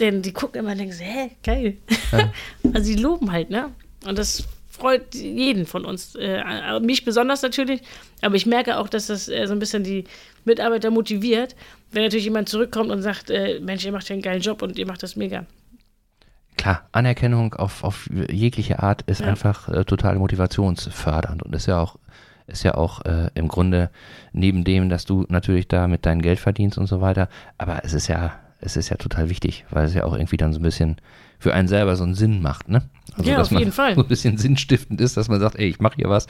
denn die gucken immer und denken, so, hä, geil. also die loben halt, ne? Und das freut jeden von uns. Äh, mich besonders natürlich, aber ich merke auch, dass das äh, so ein bisschen die Mitarbeiter motiviert, wenn natürlich jemand zurückkommt und sagt, äh, Mensch, ihr macht ja einen geilen Job und ihr macht das mega. klar, Anerkennung auf, auf jegliche Art ist Ja. einfach äh, total motivationsfördernd und ist ja auch, ist ja auch äh, im Grunde neben dem, dass du natürlich da mit deinem Geld verdienst und so weiter, aber es ist ja, es ist ja total wichtig, weil es ja auch irgendwie dann so ein bisschen für einen selber so einen Sinn macht, ne? Ja, dass auf jeden Fall. so ein bisschen sinnstiftend ist, dass man sagt, ey, ich mache hier was,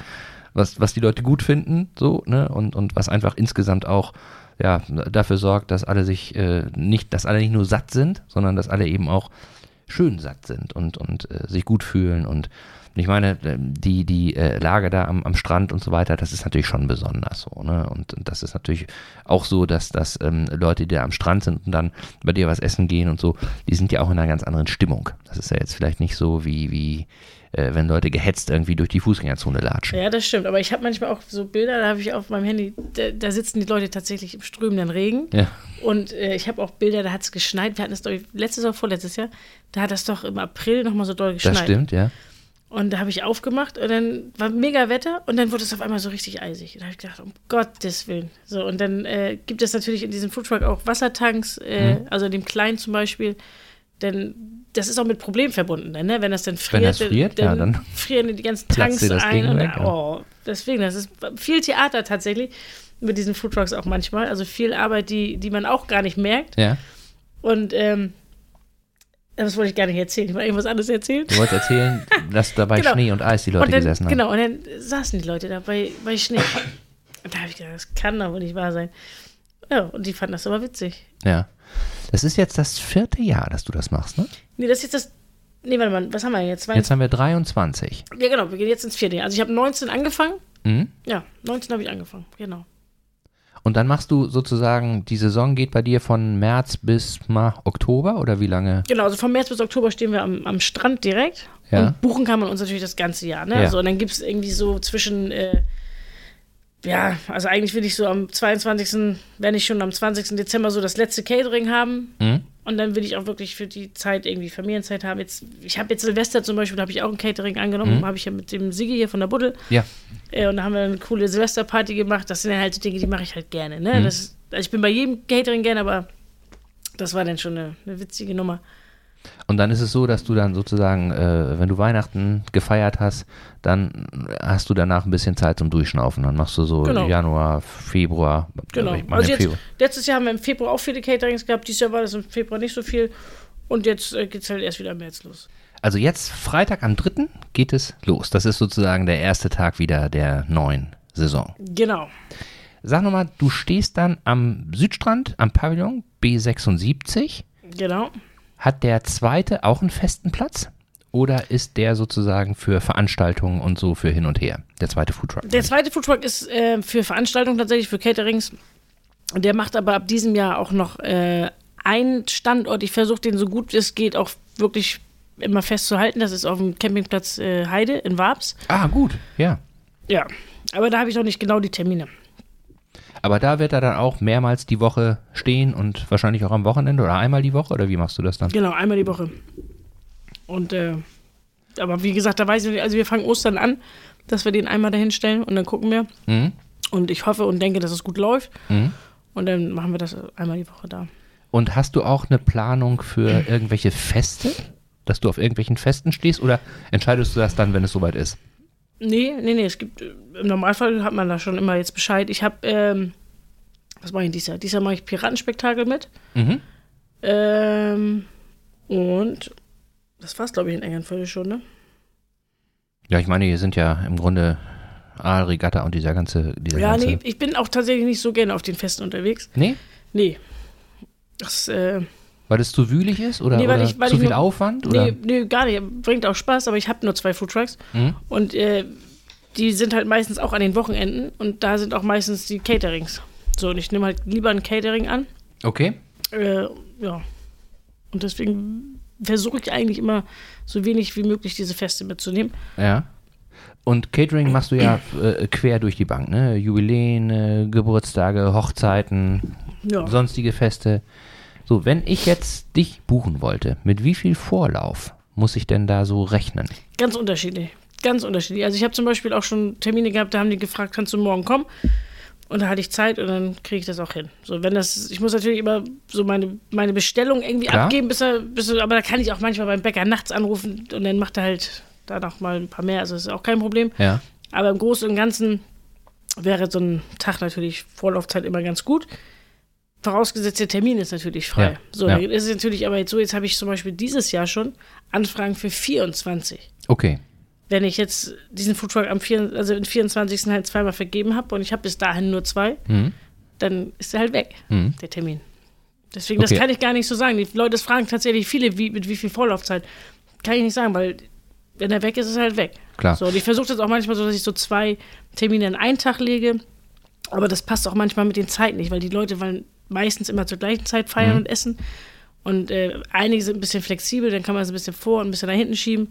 was, was die Leute gut finden, so, ne? Und, und was einfach insgesamt auch ja, dafür sorgt, dass alle sich äh, nicht, dass alle nicht nur satt sind, sondern dass alle eben auch schön satt sind und, und äh, sich gut fühlen. Und ich meine, äh, die, die äh, Lage da am, am Strand und so weiter, das ist natürlich schon besonders so. Ne? Und, und das ist natürlich auch so, dass, dass ähm, Leute, die da am Strand sind und dann bei dir was essen gehen und so, die sind ja auch in einer ganz anderen Stimmung. Das ist ja jetzt vielleicht nicht so wie, wie äh, wenn Leute gehetzt irgendwie durch die Fußgängerzone latschen. Ja, das stimmt. Aber ich habe manchmal auch so Bilder, da habe ich auf meinem Handy, da, da sitzen die Leute tatsächlich im strömenden Regen. Ja. Und äh, ich habe auch Bilder, da hat es geschneit. Wir hatten das, glaube ich, letztes oder vorletztes Jahr. Da hat das doch im April nochmal so doll geschneit. Das stimmt, ja. Und da habe ich aufgemacht und dann war mega Wetter und dann wurde es auf einmal so richtig eisig. Und da habe ich gedacht, um Gottes Willen. So, und dann äh, gibt es natürlich in diesem Foodtruck auch Wassertanks, äh, Mhm. also in dem kleinen zum Beispiel. Denn das ist auch mit Problemen verbunden, dann, ne? wenn das dann friert, Wenn das friert, ja, dann, dann frieren die ganzen Tanks das ein. Und, weg, ja. oh, deswegen, das ist viel Theater tatsächlich mit diesen Foodtrucks auch manchmal. Also viel Arbeit, die, die man auch gar nicht merkt. Ja. Und ähm, das wollte ich gar nicht erzählen. Ich wollte irgendwas anderes erzählen. Du wolltest erzählen, dass dabei Genau. Schnee und Eis die Leute dann, gesessen haben. Genau, und dann saßen die Leute da bei, bei Schnee. Und da habe ich gedacht, das kann doch wohl nicht wahr sein. Ja, und die fanden das aber witzig. Ja. Das ist jetzt das vierte Jahr, dass du das machst, ne? Nee, das ist jetzt das. Nee, warte mal, was haben wir jetzt? Jetzt haben wir 23. ja, genau, wir gehen jetzt ins vierte Jahr. Also ich habe 19 angefangen. Mhm. Ja, 19 habe ich angefangen, genau. Und dann machst du sozusagen, die Saison geht bei dir von März bis mal Oktober oder wie lange? Genau, also von März bis Oktober stehen wir am, am Strand direkt. Ja. Und buchen kann man uns natürlich das ganze Jahr. Ne? Ja. Also, und dann gibt es irgendwie so zwischen, äh, ja, also eigentlich will ich so am 22., wenn nicht schon am 20. Dezember so das letzte Catering haben. Mhm. Und dann will ich auch wirklich für die Zeit irgendwie Familienzeit haben. Jetzt, ich habe jetzt Silvester zum Beispiel, da habe ich auch ein Catering angenommen, Mhm. habe ich ja mit dem Sigi hier von der Buddel. Ja. Äh, und da haben wir eine coole Silvesterparty gemacht. Das sind dann halt so Dinge, die mache ich halt gerne. Ne? Mhm. Das, also ich bin bei jedem Catering gerne, aber das war dann schon eine, eine witzige Nummer. Und dann ist es so, dass du dann sozusagen, äh, wenn du Weihnachten gefeiert hast, dann hast du danach ein bisschen Zeit zum Durchschnaufen. Dann machst du so Genau. Januar, Februar. Genau. Also im jetzt, Februar. letztes Jahr haben wir im Februar auch viele Caterings gehabt. Dieses Jahr war das im Februar nicht so viel. Und jetzt äh, geht es halt erst wieder im März los. Also jetzt Freitag am 3. geht es los. Das ist sozusagen der erste Tag wieder der neuen Saison. Genau. Sag nochmal, du stehst dann am Südstrand, am Pavillon B76. Genau. Hat der zweite auch einen festen Platz? Oder ist der sozusagen für Veranstaltungen und so für hin und her? Der zweite Foodtruck. Der zweite Foodtruck ist äh, für Veranstaltungen tatsächlich, für Caterings. Der macht aber ab diesem Jahr auch noch äh, einen Standort. Ich versuche den so gut es geht auch wirklich immer festzuhalten. Das ist auf dem Campingplatz äh, Heide in Wabs. Ah, gut, ja. Ja. Aber da habe ich noch nicht genau die Termine. Aber da wird er dann auch mehrmals die Woche stehen und wahrscheinlich auch am Wochenende oder einmal die Woche oder wie machst du das dann? Genau, einmal die Woche. Und, äh, aber wie gesagt, da weiß ich nicht, also wir fangen Ostern an, dass wir den einmal dahin stellen und dann gucken wir. Mhm. Und ich hoffe und denke, dass es gut läuft. Mhm. Und dann machen wir das einmal die Woche da. Und hast du auch eine Planung für irgendwelche Feste? Dass du auf irgendwelchen Festen stehst oder entscheidest du das dann, wenn es soweit ist? Nee, nee, nee, es gibt, äh, im Normalfall hat man da schon immer jetzt Bescheid. Ich habe, ähm, was mache ich dieses Jahr? Dieses Jahr mache ich Piratenspektakel mit. Mhm. Ähm, und das war's, glaube ich, in Eckernförde schon, ne? Ja, ich meine, hier sind ja im Grunde Aalregatta und dieser ganze. Dieser Ja, ganze nee, ich bin auch tatsächlich nicht so gerne auf den Festen unterwegs. nee? Nee. Das, äh, Weil es zu wühlig ist oder, Nee, weil oder ich- zu viel nur- Aufwand? Oder? Nee, nee, gar nicht. Bringt auch Spaß, aber ich habe nur zwei Foodtrucks. Mhm. Und äh, die sind halt meistens auch an den Wochenenden und da sind auch meistens die Caterings. So, und ich nehme halt lieber ein Catering an. Okay. Äh, ja. Und deswegen versuche ich eigentlich immer so wenig wie möglich diese Feste mitzunehmen. Ja. Und Catering machst du ja äh, quer durch die Bank, ne? Jubiläen, äh, Geburtstage, Hochzeiten, Ja. sonstige Feste. So, wenn ich jetzt dich buchen wollte, mit wie viel Vorlauf muss ich denn da so rechnen? Ganz unterschiedlich. Ganz unterschiedlich. Also ich habe zum Beispiel auch schon Termine gehabt, da haben die gefragt, kannst du morgen kommen? und da hatte ich Zeit und dann kriege ich das auch hin. So, wenn das, ich muss natürlich immer so meine, meine Bestellung irgendwie Klar. abgeben, bis er, bis er, aber da kann ich auch manchmal beim Bäcker nachts anrufen und dann macht er halt da noch mal ein paar mehr. Also das ist auch kein Problem. Ja. Aber im Großen und Ganzen wäre so ein Tag natürlich Vorlaufzeit immer ganz gut. Vorausgesetzt, der Termin ist natürlich frei. Ja, So, ja. ist es natürlich aber jetzt so, jetzt habe ich zum Beispiel dieses Jahr schon Anfragen für 24. Okay. Wenn ich jetzt diesen Foodtruck am 4, also im 24. halt zweimal vergeben habe und ich habe bis dahin nur zwei, Mhm. dann ist er halt weg, Mhm. der Termin. Deswegen, Okay. das kann ich gar nicht so sagen. Die Leute fragen tatsächlich viele, wie, mit wie viel Vorlaufzeit. Kann ich nicht sagen, weil wenn er weg ist, ist er halt weg. Klar. So, und ich versuche das auch manchmal so, dass ich so zwei Termine in einen Tag lege. Aber das passt auch manchmal mit den Zeiten nicht, weil die Leute wollen meistens immer zur gleichen Zeit feiern Mhm. und essen. Und äh, einige sind ein bisschen flexibel, dann kann man es ein bisschen vor und ein bisschen nach hinten schieben.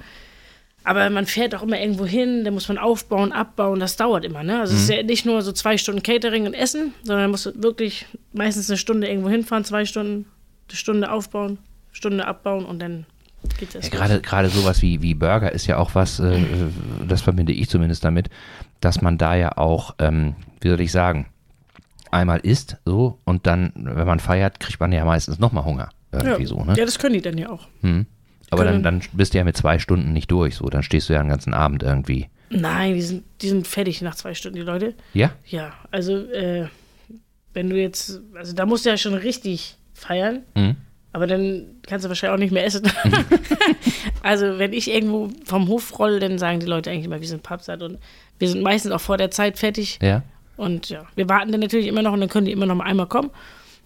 Aber man fährt auch immer irgendwo hin, da muss man aufbauen, abbauen, das dauert immer. Ne? Also es ist Mhm. ja nicht nur so zwei Stunden Catering und Essen, sondern man muss wirklich meistens eine Stunde irgendwo hinfahren, zwei Stunden, eine Stunde aufbauen, Stunde abbauen und dann geht das. Ja, gerade, gerade sowas wie, wie Burger ist ja auch was, äh, das verbinde ich zumindest damit, dass man da ja auch, ähm, wie soll ich sagen, einmal isst so und dann, wenn man feiert, kriegt man ja meistens nochmal Hunger. Irgendwie ja. so, ne? ja, das können die dann ja auch. Hm. Aber dann, dann bist du ja mit zwei Stunden nicht durch, so. Dann stehst du ja den ganzen Abend irgendwie. Nein, die sind, die sind fertig nach zwei Stunden, die Leute. Ja? Ja, also äh, wenn du jetzt, also da musst du ja schon richtig feiern, Mhm. aber dann kannst du wahrscheinlich auch nicht mehr essen. also wenn ich irgendwo vom Hof rolle, dann sagen die Leute eigentlich immer, wir sind pappsatt und wir sind meistens auch vor der Zeit fertig. Ja? Und ja, wir warten dann natürlich immer noch und dann können die immer noch mal einmal kommen.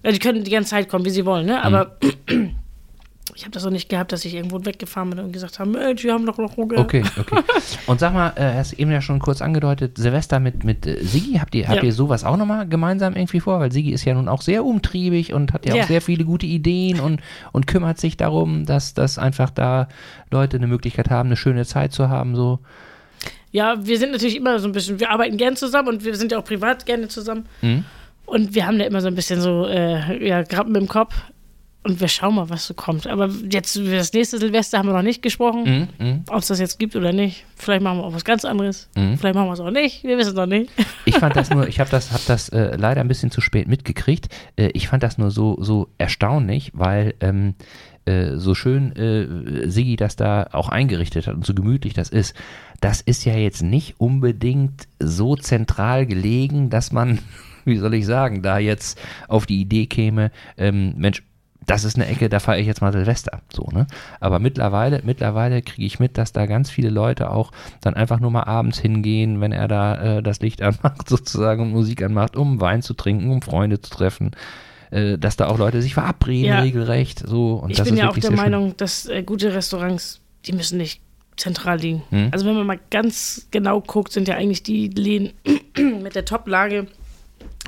Ja, die können die ganze Zeit kommen, wie sie wollen, ne? Aber ich habe das auch nicht gehabt, dass ich irgendwo weggefahren bin und gesagt habe, Mensch, wir haben doch noch Hunger. Okay, okay. Und sag mal, äh, hast eben ja schon kurz angedeutet, Silvester mit, mit äh, Sigi, habt ihr, habt Ja. ihr sowas auch nochmal gemeinsam irgendwie vor? Weil Sigi ist ja nun auch sehr umtriebig und hat ja, Ja. auch sehr viele gute Ideen und, und kümmert sich darum, dass, dass einfach da Leute eine Möglichkeit haben, eine schöne Zeit zu haben, so. Ja, wir sind natürlich immer so ein bisschen, wir arbeiten gern zusammen und wir sind ja auch privat gerne zusammen. Mhm. Und wir haben da immer so ein bisschen so, äh, ja, Grappen im Kopf. Und wir schauen mal, was so kommt. Aber jetzt das nächste Silvester haben wir noch nicht gesprochen, Mhm. Mhm. ob es das jetzt gibt oder nicht. Vielleicht machen wir auch was ganz anderes. Mhm. Vielleicht machen wir es auch nicht. Wir wissen es noch nicht. Ich fand das nur, ich habe das, hab das äh, leider ein bisschen zu spät mitgekriegt. Äh, ich fand das nur so, so erstaunlich, weil ähm, äh, so schön äh, Sigi das da auch eingerichtet hat und so gemütlich das ist. Das ist ja jetzt nicht unbedingt so zentral gelegen, dass man, wie soll ich sagen, da jetzt auf die Idee käme, ähm, Mensch, das ist eine Ecke, da fahre ich jetzt mal Silvester. So, ne? Aber mittlerweile, mittlerweile kriege ich mit, dass da ganz viele Leute auch dann einfach nur mal abends hingehen, wenn er da äh, das Licht anmacht, sozusagen und Musik anmacht, um Wein zu trinken, um Freunde zu treffen. Äh, dass da auch Leute sich verabreden, Ja. regelrecht. So, und ich das bin ja auch der sehr schön. Meinung, dass äh, gute Restaurants, die müssen nicht zentral liegen. Mhm. Also wenn man mal ganz genau guckt, sind ja eigentlich die Läden mit der Top-Lage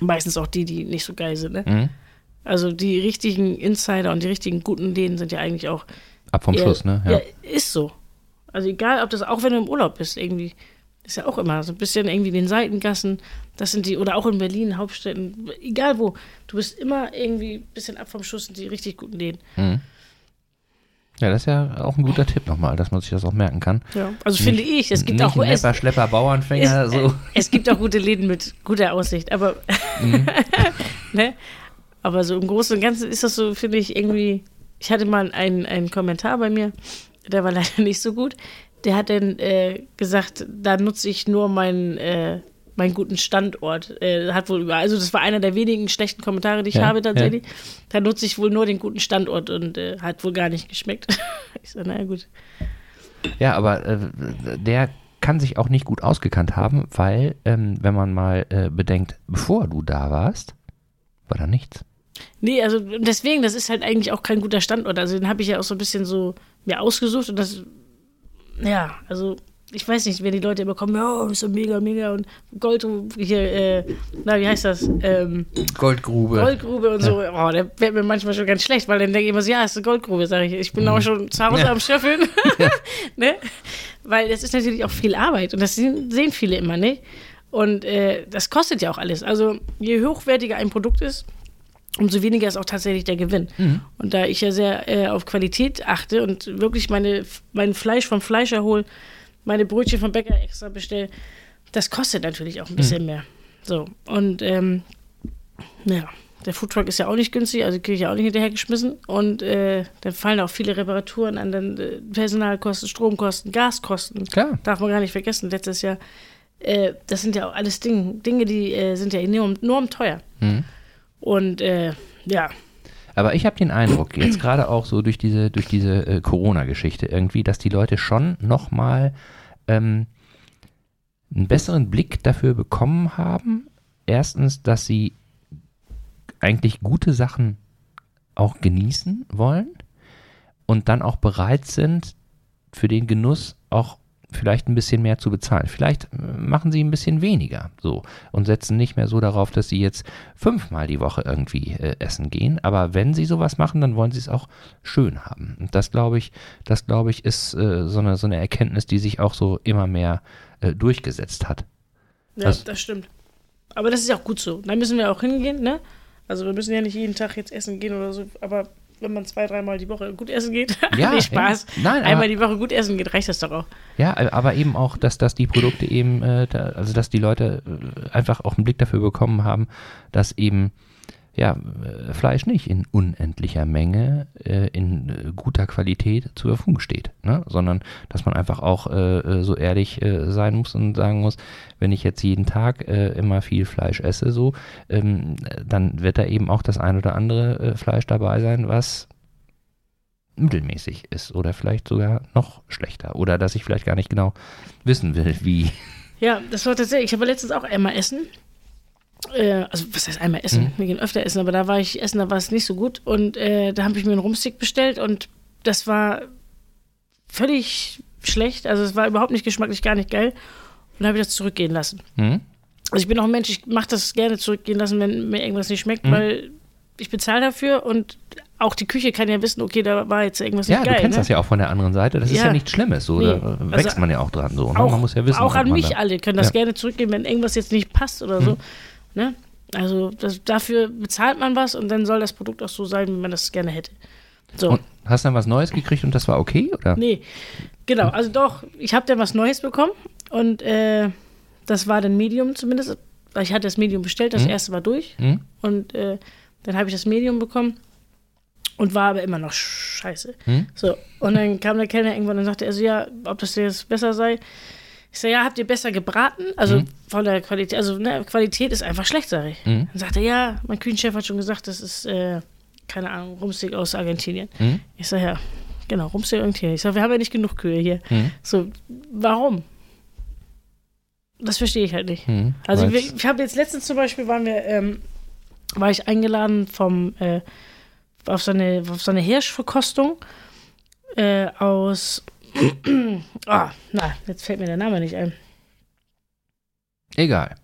meistens auch die, die nicht so geil sind. Ne? Mhm. Also die richtigen Insider und die richtigen guten Läden sind ja eigentlich auch Ab vom eher- Schluss, ne? Ja. ist so. Also egal, ob das auch wenn du im Urlaub bist, irgendwie ist ja auch immer so ein bisschen irgendwie in den Seitengassen, das sind die oder auch in Berlin Hauptstädten, egal wo, du bist immer irgendwie ein bisschen ab vom Schuss in die richtig guten Läden. Mhm. Ja, das ist ja auch ein guter Tipp nochmal, dass man sich das auch merken kann. Ja, also finde ich, es gibt nicht auch Nepper, Schlepper, Bauernfänger, es, so. es gibt auch gute Läden mit guter Aussicht, aber Mhm. ne? Aber so im Großen und Ganzen ist das so, finde ich, irgendwie. Ich hatte mal einen, einen Kommentar bei mir, der war leider nicht so gut. Der hat dann äh, gesagt, da nutze ich nur meinen, äh, meinen guten Standort. Äh, hat wohl über, also das war einer der wenigen schlechten Kommentare, die ich Ja, habe tatsächlich. Da nutze ich wohl nur den guten Standort und äh, hat wohl gar nicht geschmeckt. ich so, naja, gut. Ja, aber äh, der kann sich auch nicht gut ausgekannt haben, weil, ähm, wenn man mal äh, bedenkt, bevor du da warst, war da nichts. Nee, also deswegen, das ist halt eigentlich auch kein guter Standort. Also den habe ich ja auch so ein bisschen so mir ausgesucht und das, ja, also ich weiß nicht, wenn die Leute immer kommen, ja, ist so mega, mega und Gold, hier, äh, na, wie heißt das? Ähm, Goldgrube. Goldgrube und so. Oh, der wird mir manchmal schon ganz schlecht, weil dann denke ich immer so, ja, ist eine Goldgrube, sage ich. Ich bin auch schon zu Hause Ja. am Schöffeln. ne? Weil das ist natürlich auch viel Arbeit und das sehen, viele immer nicht. Und äh, das kostet ja auch alles. Also je hochwertiger ein Produkt ist, umso weniger ist auch tatsächlich der Gewinn. Und da ich ja sehr äh, auf Qualität achte und wirklich meine, mein Fleisch vom Fleischer hole, meine Brötchen vom Bäcker extra bestelle, das kostet natürlich auch ein bisschen mehr. So, und ähm, ja, der Foodtruck ist ja auch nicht günstig, also kriege ich ja auch nicht hinterhergeschmissen. Und äh, dann fallen auch viele Reparaturen an, dann äh, Personalkosten, Stromkosten, Gaskosten. Klar. Darf man gar nicht vergessen, letztes Jahr. Äh, das sind ja auch alles Dinge, Dinge die äh, sind ja enorm, enorm teuer. Mhm. Und äh, ja, Aber ich habe den Eindruck, jetzt gerade auch so durch diese, durch diese äh, Corona-Geschichte irgendwie, dass die Leute schon nochmal ähm, einen besseren Blick dafür bekommen haben. Erstens, dass sie eigentlich gute Sachen auch genießen wollen und dann auch bereit sind, für den Genuss auch vielleicht ein bisschen mehr zu bezahlen. Vielleicht äh, machen sie ein bisschen weniger so und setzen nicht mehr so darauf, dass sie jetzt fünfmal die Woche irgendwie äh, essen gehen. Aber wenn sie sowas machen, dann wollen sie es auch schön haben. Und das glaube ich, das glaube ich, ist äh, so, eine, so eine Erkenntnis, die sich auch so immer mehr äh, durchgesetzt hat. ja Was- das stimmt. Aber das ist auch gut so. Da müssen wir auch hingehen, ne? Also wir müssen ja nicht jeden Tag jetzt essen gehen oder so, aber wenn man zwei, dreimal die Woche gut essen geht, Ja, nee, Spaß. ja. Nein, aber- Einmal die Woche gut essen geht, reicht das doch auch. Ja, aber eben auch, dass, dass die Produkte eben, äh, da, also dass die Leute äh, einfach auch einen Blick dafür bekommen haben, dass eben ja, äh, Fleisch nicht in unendlicher Menge, äh, in äh, guter Qualität zur Verfügung steht, ne? sondern dass man einfach auch äh, äh, so ehrlich äh, sein muss und sagen muss, wenn ich jetzt jeden Tag immer viel Fleisch esse, so, ähm, dann wird da eben auch das ein oder andere Fleisch dabei sein, was mittelmäßig ist oder vielleicht sogar noch schlechter oder dass ich vielleicht gar nicht genau wissen will, wie. Ja, das war tatsächlich, ich habe letztens auch einmal essen. Äh, also, was heißt einmal essen? Mhm. Wir gehen öfter essen, aber da war ich essen, da war es nicht so gut. Und äh, da habe ich mir einen Rumstick bestellt und das war völlig schlecht. Also, es war überhaupt nicht geschmacklich, gar nicht geil. Und da habe ich das zurückgehen lassen. Hm? Also, ich bin auch ein Mensch, ich mache das gerne zurückgehen lassen, wenn mir irgendwas nicht schmeckt, Mhm. weil ich bezahle dafür und auch die Küche kann ja wissen, okay, da war jetzt irgendwas Ja, nicht du geil. kennst ne? das ja auch von der anderen Seite. Das ist Ja. ja nichts Schlimmes. So, Nee. Da äh, wächst Also man ja auch dran. So, ne? auch, man muss ja wissen, auch an mich da- alle können das Ja. gerne zurückgeben, wenn irgendwas jetzt nicht passt oder so. Ne? Also das, dafür bezahlt man was und dann soll das Produkt auch so sein, wie man das gerne hätte. So, Und hast dann was Neues gekriegt und das war okay? Oder? nee, genau. Also doch, ich habe dann was Neues bekommen und äh, das war dann Medium zumindest. Weil Ich hatte das Medium bestellt, das Mhm. erste war durch Hm? und äh, dann habe ich das Medium bekommen und war aber immer noch scheiße. Hm? So, und dann kam der Kellner irgendwann und sagte er so, ja, ob das jetzt besser sei. Ich sage, ja, habt ihr besser gebraten? Also Mhm. von der Qualität, also ne, Qualität ist einfach schlecht, sage ich. Mhm. Dann sagte er, ja, mein Küchenchef hat schon gesagt, das ist, äh, keine Ahnung, Rumsteak aus Argentinien. Hm? Ich sage, ja, genau, Rumsteak Argentinien. Ich sage, wir haben ja nicht genug Kühe hier. Hm? So, warum? Das verstehe ich halt nicht. Hm? Also wir, ich habe jetzt letztens zum Beispiel waren wir, ähm, war ich eingeladen vom äh, auf so eine auf so eine Hirschverkostung äh, aus Ah, na, jetzt fällt mir der Name nicht ein. Egal.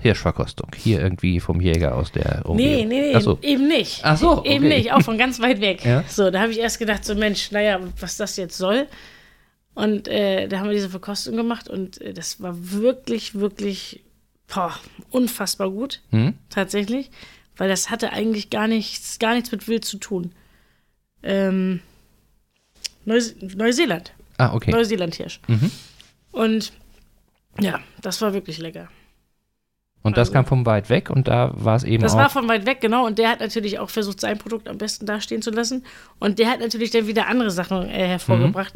Hirschverkostung. Hier irgendwie vom Jäger aus der Nee, Umgebung. nee, nee, Ach so. eben nicht. Ach so, okay. Eben nicht, auch von ganz weit weg. Ja. So, da habe ich erst gedacht, so Mensch, naja, was das jetzt soll. Und äh, da haben wir diese Verkostung gemacht und äh, das war wirklich, wirklich boah, unfassbar gut. Hm? tatsächlich, weil das hatte eigentlich gar nichts, gar nichts mit Wild zu tun. Ähm, Neuse Neuseeland, Ah, okay. Neuseeland-Hirsch. Mhm. Und ja, das war wirklich lecker. Und das also- kam vom weit weg und da war es eben Das auch. war von weit weg, genau. Und der hat natürlich auch versucht, sein Produkt am besten dastehen zu lassen. Und der hat natürlich dann wieder andere Sachen äh, hervorgebracht.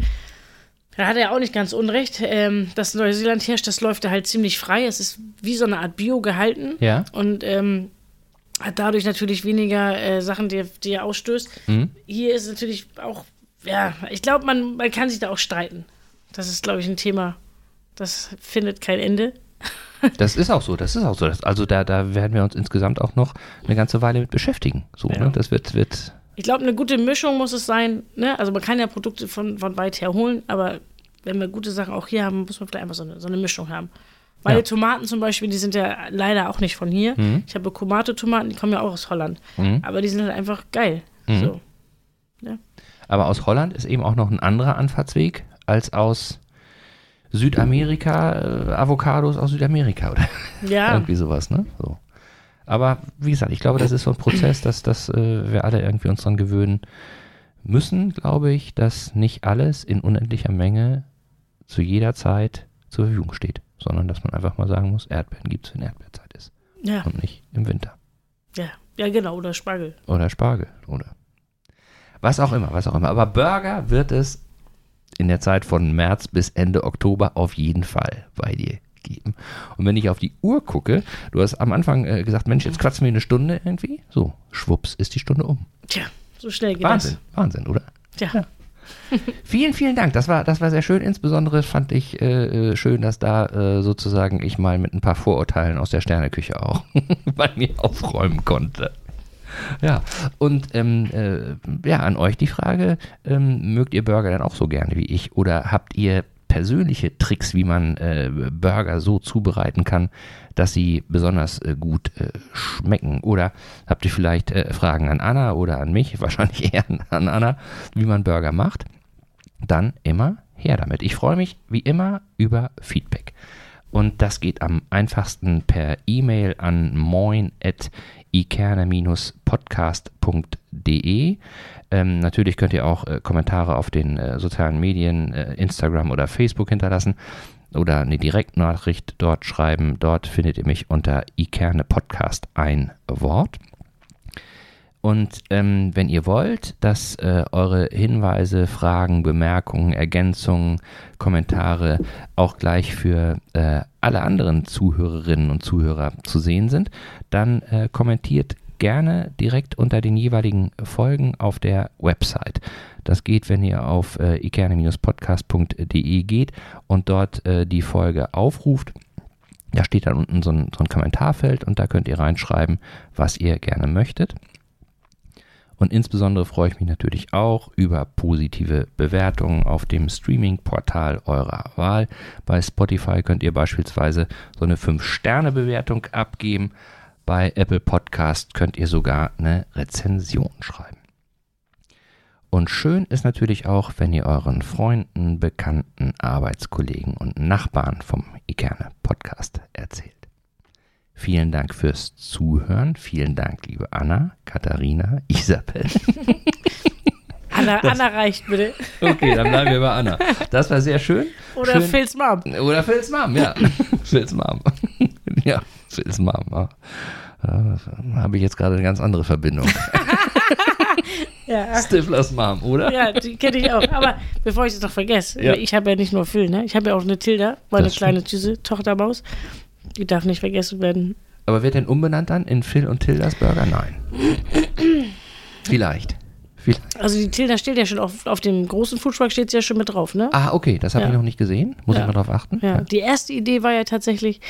Da hat er auch nicht ganz unrecht. Ähm, das Neuseeland-Hirsch, das läuft da halt ziemlich frei. Es ist wie so eine Art Bio gehalten. ja. und ähm, hat dadurch natürlich weniger äh, Sachen, die, die er ausstößt. Hm? Hier ist natürlich auch, ja, ich glaube, man, man kann sich da auch streiten. Das ist, glaube ich, ein Thema, das findet kein Ende. Das ist auch so, das ist auch so. Also da, da werden wir uns insgesamt auch noch eine ganze Weile mit beschäftigen. So, Ja. ne? Das wird, wird. Ich glaube, eine gute Mischung muss es sein. Ne? Also man kann ja Produkte von, von weit her holen, aber wenn wir gute Sachen auch hier haben, muss man vielleicht einfach so eine, so eine Mischung haben. Weil Ja. Tomaten zum Beispiel, die sind ja leider auch nicht von hier. Mhm. Ich habe Komate-Tomaten, die kommen ja auch aus Holland. Mhm. Aber die sind halt einfach geil. Mhm. So. Aber aus Holland ist eben auch noch ein anderer Anfahrtsweg als aus Südamerika, äh, Avocados aus Südamerika oder Ja, irgendwie sowas, ne? So. Aber wie gesagt, ich glaube, das ist so ein Prozess, dass, dass äh, wir alle irgendwie uns dran gewöhnen müssen, glaube ich, dass nicht alles in unendlicher Menge zu jeder Zeit zur Verfügung steht, sondern dass man einfach mal sagen muss, Erdbeeren gibt es, wenn Erdbeerzeit ist. Ja. und nicht im Winter. Ja, ja genau, oder Spargel. Oder Spargel oder was auch immer, was auch immer. Aber Burger wird es in der Zeit von März bis Ende Oktober auf jeden Fall bei dir geben. Und wenn ich auf die Uhr gucke, du hast am Anfang äh, gesagt, Mensch, jetzt quatschen wir eine Stunde irgendwie. So, schwupps, ist die Stunde um. Tja, so schnell geht Wahnsinn, Wahnsinn, oder? das. Ja. Vielen, vielen Dank. Das war, das war sehr schön. Insbesondere fand ich äh, äh, schön, dass da äh, sozusagen ich mal mit ein paar Vorurteilen aus der Sterneküche auch bei mir aufräumen konnte. Ja, und ähm, äh, ja, an euch die Frage, ähm, mögt ihr Burger denn auch so gerne wie ich oder habt ihr persönliche Tricks, wie man äh, Burger so zubereiten kann, dass sie besonders äh, gut äh, schmecken? Oder habt ihr vielleicht äh, Fragen an Anna oder an mich, wahrscheinlich eher an Anna, wie man Burger macht? Dann immer her damit. Ich freue mich wie immer über Feedback. Und das geht am einfachsten per E-Mail an moin.ikerne-podcast.de. Ähm, natürlich könnt ihr auch äh, Kommentare auf den äh, sozialen Medien, äh, Instagram oder Facebook hinterlassen oder eine Direktnachricht dort schreiben. Dort findet ihr mich unter ikerne Podcast ein Wort. Und ähm, wenn ihr wollt, dass äh, eure Hinweise, Fragen, Bemerkungen, Ergänzungen, Kommentare auch gleich für äh, alle anderen Zuhörerinnen und Zuhörer zu sehen sind, dann äh, kommentiert gerne direkt unter den jeweiligen Folgen auf der Website. Das geht, wenn ihr auf äh, ikerne-podcast.de geht und dort äh, die Folge aufruft. Da steht dann unten so ein, so ein Kommentarfeld und da könnt ihr reinschreiben, was ihr gerne möchtet. Und insbesondere freue ich mich natürlich auch über positive Bewertungen auf dem Streaming-Portal eurer Wahl. Bei Spotify könnt ihr beispielsweise so eine 5-Sterne-Bewertung abgeben. Bei Apple Podcast könnt ihr sogar eine Rezension schreiben. Und schön ist natürlich auch, wenn ihr euren Freunden, Bekannten, Arbeitskollegen und Nachbarn vom Ikerne Podcast erzählt. Vielen Dank fürs Zuhören. Vielen Dank, liebe Anna, Katharina, Isabel. Anna, Anna reicht bitte. Okay, dann bleiben wir bei Anna. Das war sehr schön. Oder schön. Phil's Mom. Oder Phil's Mom, ja. Phil's Mom. ja, Phil's Mom. Ja. Da habe ich jetzt gerade eine ganz andere Verbindung. Ja. Stiflers Mom, oder? Ja, die kenne ich auch. Aber bevor ich es noch vergesse, Ja. ich habe ja nicht nur Phil, ne? Ich habe ja auch eine Tilda, meine Das kleine süße Tochtermaus. Die darf nicht vergessen werden. Aber wird denn umbenannt dann in Phil und Tildas Burger? Nein. Vielleicht. Vielleicht. Also die Tilda steht ja schon auf, auf dem großen Foodtruck, steht sie ja schon mit drauf, ne? Ah, okay, das habe Ja. ich noch nicht gesehen. Muss Ja. ich mal drauf achten? Ja. Die erste Idee war ja tatsächlich,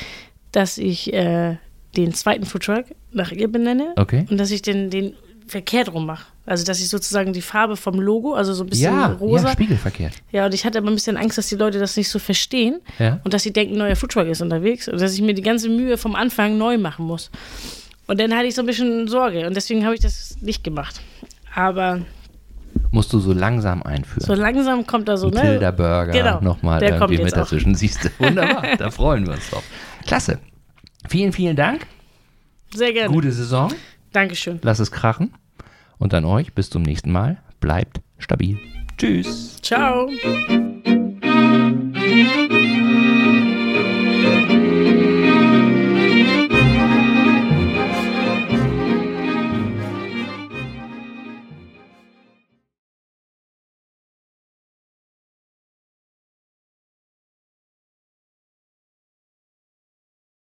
dass ich äh, den zweiten Foodtruck nach ihr benenne Okay. und dass ich den, den verkehrt rum mache. Also dass ich sozusagen die Farbe vom Logo, also so ein bisschen Ja, rosa. ja, spiegelverkehrt. Ja, und ich hatte aber ein bisschen Angst, dass die Leute das nicht so verstehen Ja. und dass sie denken, neuer Foodtruck ist unterwegs und dass ich mir die ganze Mühe vom Anfang neu machen muss. Und dann hatte ich so ein bisschen Sorge und deswegen habe ich das nicht gemacht. Aber Musst du so langsam einführen. so langsam kommt da so, ne? Tilda Burger Genau, nochmal der kommt irgendwie mit jetzt auch. dazwischen. Siehst du, wunderbar, da freuen wir uns drauf. Klasse. Vielen, vielen Dank. Sehr gerne. Gute Saison. Dankeschön. Lass es krachen. Und an euch bis zum nächsten Mal. Bleibt stabil. Tschüss. Ciao.